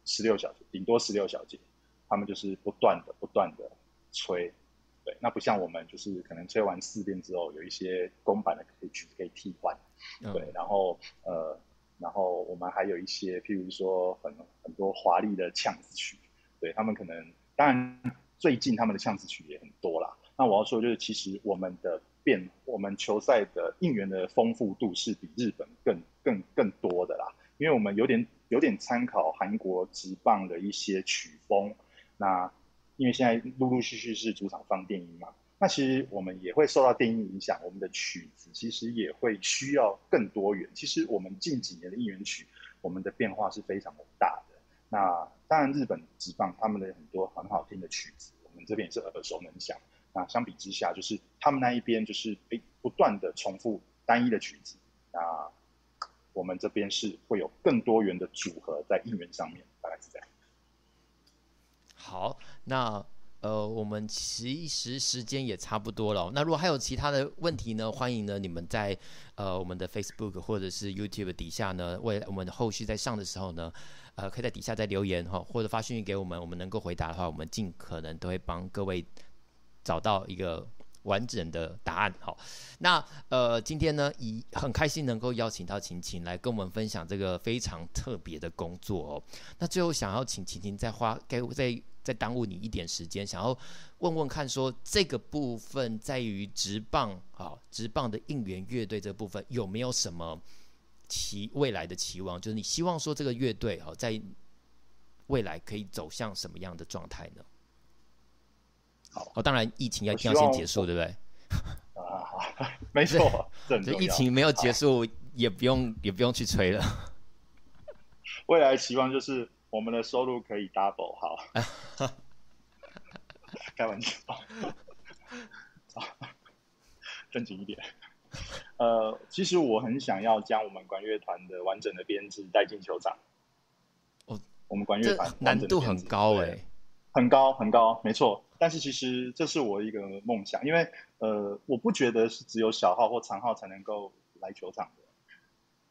十六小节，顶多十六小节，他们就是不断的、不断的吹。对，那不像我们，就是可能吹完四遍之后，有一些公版的可以曲子可以替换。对，然后呃，然后我们还有一些，譬如说很很多华丽的呛子曲。对他们可能，当然最近他们的抢子曲也很多啦。那我要说就是，其实我们的变，我们球赛的应援的丰富度是比日本更更更多的啦。因为我们有点有点参考韩国职棒的一些曲风。那因为现在陆陆续续是主场放电音嘛，那其实我们也会受到电音影响，我们的曲子其实也会需要更多元。其实我们近几年的应援曲，我们的变化是非常的大。那当然，日本直棒他们的很多很好听的曲子，我们这边也是耳熟能详。那相比之下，就是他们那一边就是诶不断的重复单一的曲子，那我们这边是会有更多元的组合在应援上面，大概是这样。好，那。呃，我们其实时间也差不多了。那如果还有其他的问题呢，欢迎呢你们在呃我们的 Facebook 或者是 YouTube 底下呢，为我们后续在上的时候呢，呃，可以在底下再留言哈，或者发讯息给我们，我们能够回答的话，我们尽可能都会帮各位找到一个完整的答案。好，那呃今天呢，以很开心能够邀请到晴晴来跟我们分享这个非常特别的工作哦。那最后想要请晴晴再花给再。再耽误你一点时间，想要问问看，说这个部分在于直棒啊，直棒的应援乐队这部分有没有什么期未来的期望？就是你希望说这个乐队啊，在未来可以走向什么样的状态呢？好，哦，当然疫情要一定要先结束，对不对？啊，好，没错，这疫情没有结束，也不用也不用去吹了。未来期望就是我们的收入可以 double，好，开玩笑，正经一点。呃，其实我很想要将我们管乐团的完整的编制带进球场。哦，我们管乐团难度很高哎、欸，很高很高，没错。但是其实这是我一个梦想，因为呃，我不觉得是只有小号或长号才能够来球场的，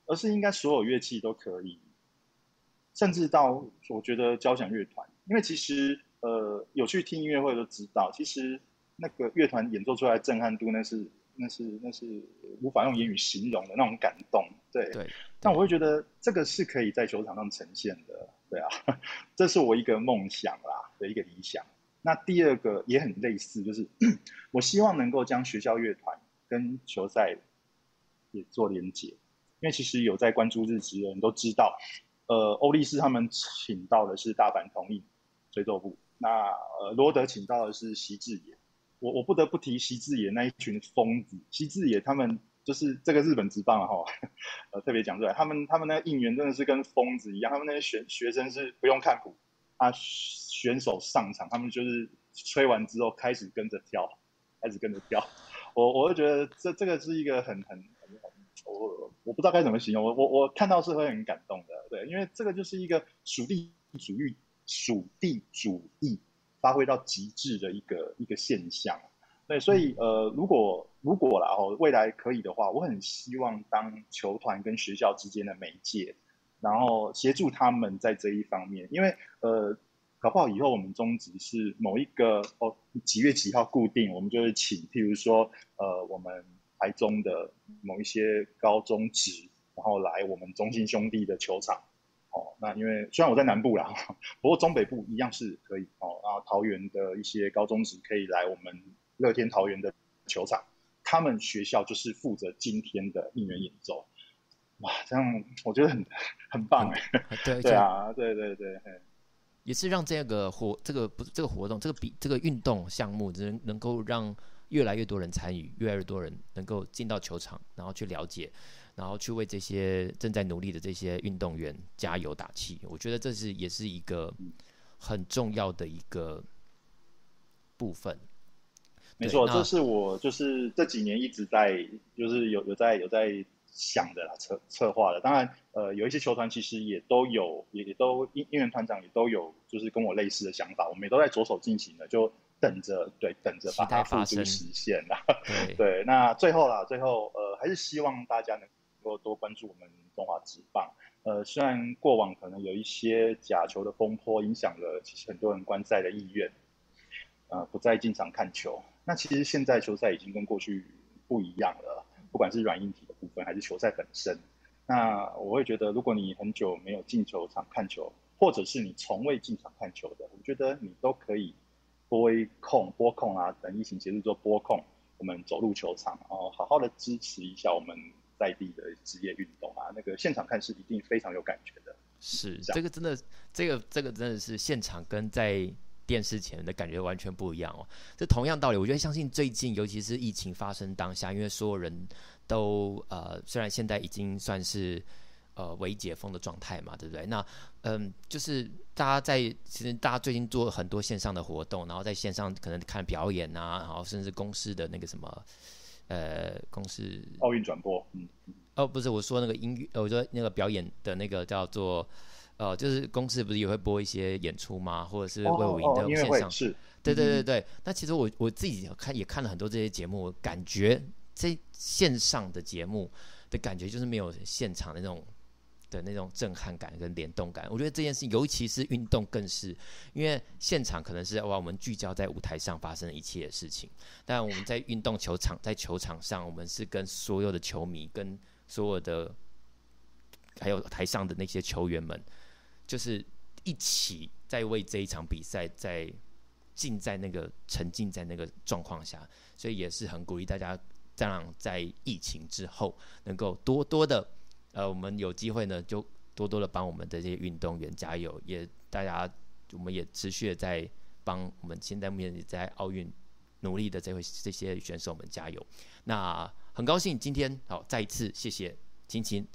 而是应该所有乐器都可以，甚至到我觉得交响乐团，因为其实呃，有去听音乐会都知道，其实那个乐团演奏出来震撼度那是。那是那是无法用言语形容的那种感动，对。对。对，但我会觉得这个是可以在球场上呈现的，对啊，这是我一个梦想啦的一个理想。那第二个也很类似，就是 我希望能够将学校乐团跟球赛也做连结，因为其实有在关注日职的人都知道，呃，欧力士他们请到的是大阪桐荫吹奏部，那呃罗德请到的是习志野。我我不得不提习志野那一群疯子，习志野他们就是这个日本职棒哈，呃特别讲出来，他们他们那个应援真的是跟疯子一样，他们那些学学生是不用看谱，啊选手上场，他们就是吹完之后开始跟着跳，开始跟着跳，我我就觉得这这个是一个很很我我不知道该怎么形容，我我我看到是会很感动的，对，因为这个就是一个属地主义属地主义。发挥到极致的一个一个现象，对，所以呃，如果如果啦哦，未来可以的话，我很希望当球团跟学校之间的媒介，然后协助他们在这一方面，因为呃，搞不好以后我们中职是某一个哦几月几号固定，我们就会请，譬如说呃，我们台中的某一些高中职，然后来我们中信兄弟的球场。哦，那因为虽然我在南部啦，不过中北部一样是可以哦。然后桃园的一些高中职可以来我们乐天桃园的球场，他们学校就是负责今天的应援演奏。哇，这样我觉得很 很棒哎。对对啊，对对对，也是让这个活这个不是这个活动这个比这个运动项目能能够让越来越多人参与，越来越多人能够进到球场，然后去了解。然后去为这些正在努力的这些运动员加油打气，我觉得这是也是一个很重要的一个部分。没错，这是我就是这几年一直在就是有有在有在想的啦，策策划的。当然，呃，有一些球团其实也都有，也也都应应援团长也都有，就是跟我类似的想法。我们也都在着手进行的，就等着对等着把它付诸实现啦。对，对，那最后啦，最后呃，还是希望大家能。够多关注我们中华职棒。呃，虽然过往可能有一些假球的风波，影响了其实很多人观赛的意愿，呃，不再进场看球。那其实现在球赛已经跟过去不一样了，不管是软硬体的部分，还是球赛本身。那我会觉得，如果你很久没有进球场看球，或者是你从未进场看球的，我觉得你都可以拨空拨空啊，等疫情结束之后播控，我们走入球场，然后好好的支持一下我们。在地的职业运动啊，那个现场看是一定非常有感觉的。是，这个真的，这个这个真的是现场跟在电视前的感觉完全不一样哦。这同样道理，我觉得相信最近，尤其是疫情发生当下，因为所有人都呃，虽然现在已经算是呃微解封的状态嘛，对不对？那嗯，就是大家在其实大家最近做很多线上的活动，然后在线上可能看表演啊，然后甚至公司的那个什么。呃，公司奥运转播，嗯，哦，不是，我说那个音乐，我说那个表演的那个叫做，呃，就是公司不是也会播一些演出吗？或者是魏武营的线上，是，对对对对。那其实我我自己看也看了很多这些节目，感觉这线上的节目的感觉就是没有现场的那种。的那种震撼感跟联动感，我觉得这件事，尤其是运动，更是因为现场可能是哇，我们聚焦在舞台上发生的一切的事情，但我们在运动球场，在球场上，我们是跟所有的球迷，跟所有的还有台上的那些球员们，就是一起在为这一场比赛在浸在那个沉浸在那个状况下，所以也是很鼓励大家这样在疫情之后能够多多的。呃，我们有机会呢，就多多的帮我们的这些运动员加油，也大家我们也持续的在帮我们现在目前在奥运努力的这位这些选手们加油。那很高兴今天好再一次谢谢青青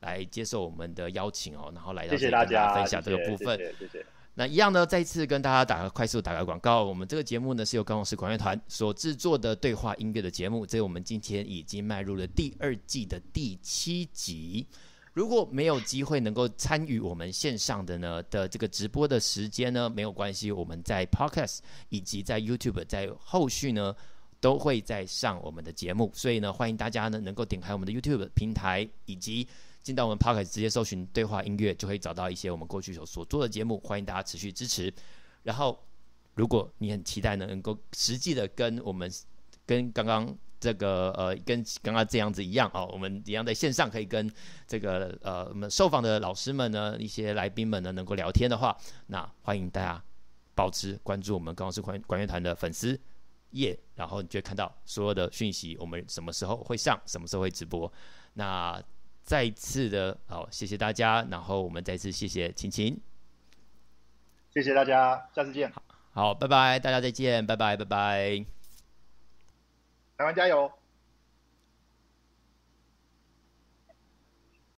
来接受我们的邀请哦，然后来到这里跟大家分享这个部分。谢谢，谢谢，谢谢。那一样呢，再一次跟大家打个快速打个广告，我们这个节目呢是由高雄市管乐团所制作的对话音乐的节目，这我们今天已经迈入了第二季的第七集。如果没有机会能够参与我们线上的呢的这个直播的时间呢，没有关系，我们在 Podcast 以及在 YouTube 在后续呢都会再上我们的节目，所以呢欢迎大家呢能够点开我们的 YouTube 平台以及。进到我们 Podcast 直接搜寻对话音乐，就可以找到一些我们过去所所做的节目。欢迎大家持续支持。然后，如果你很期待呢，能够实际的跟我们跟刚刚这个呃，跟刚刚这样子一样哦，我们一样在线上可以跟这个呃我们受访的老师们呢，一些来宾们呢，能够聊天的话，那欢迎大家保持关注我们刚刚是管管乐团的粉丝页，然后你就会看到所有的讯息，我们什么时候会上，什么时候会直播。那再次的好，谢谢大家，然后我们再次谢谢晴晴，谢谢大家，下次见。好，拜拜，大家再见，拜拜，拜拜，台湾加油。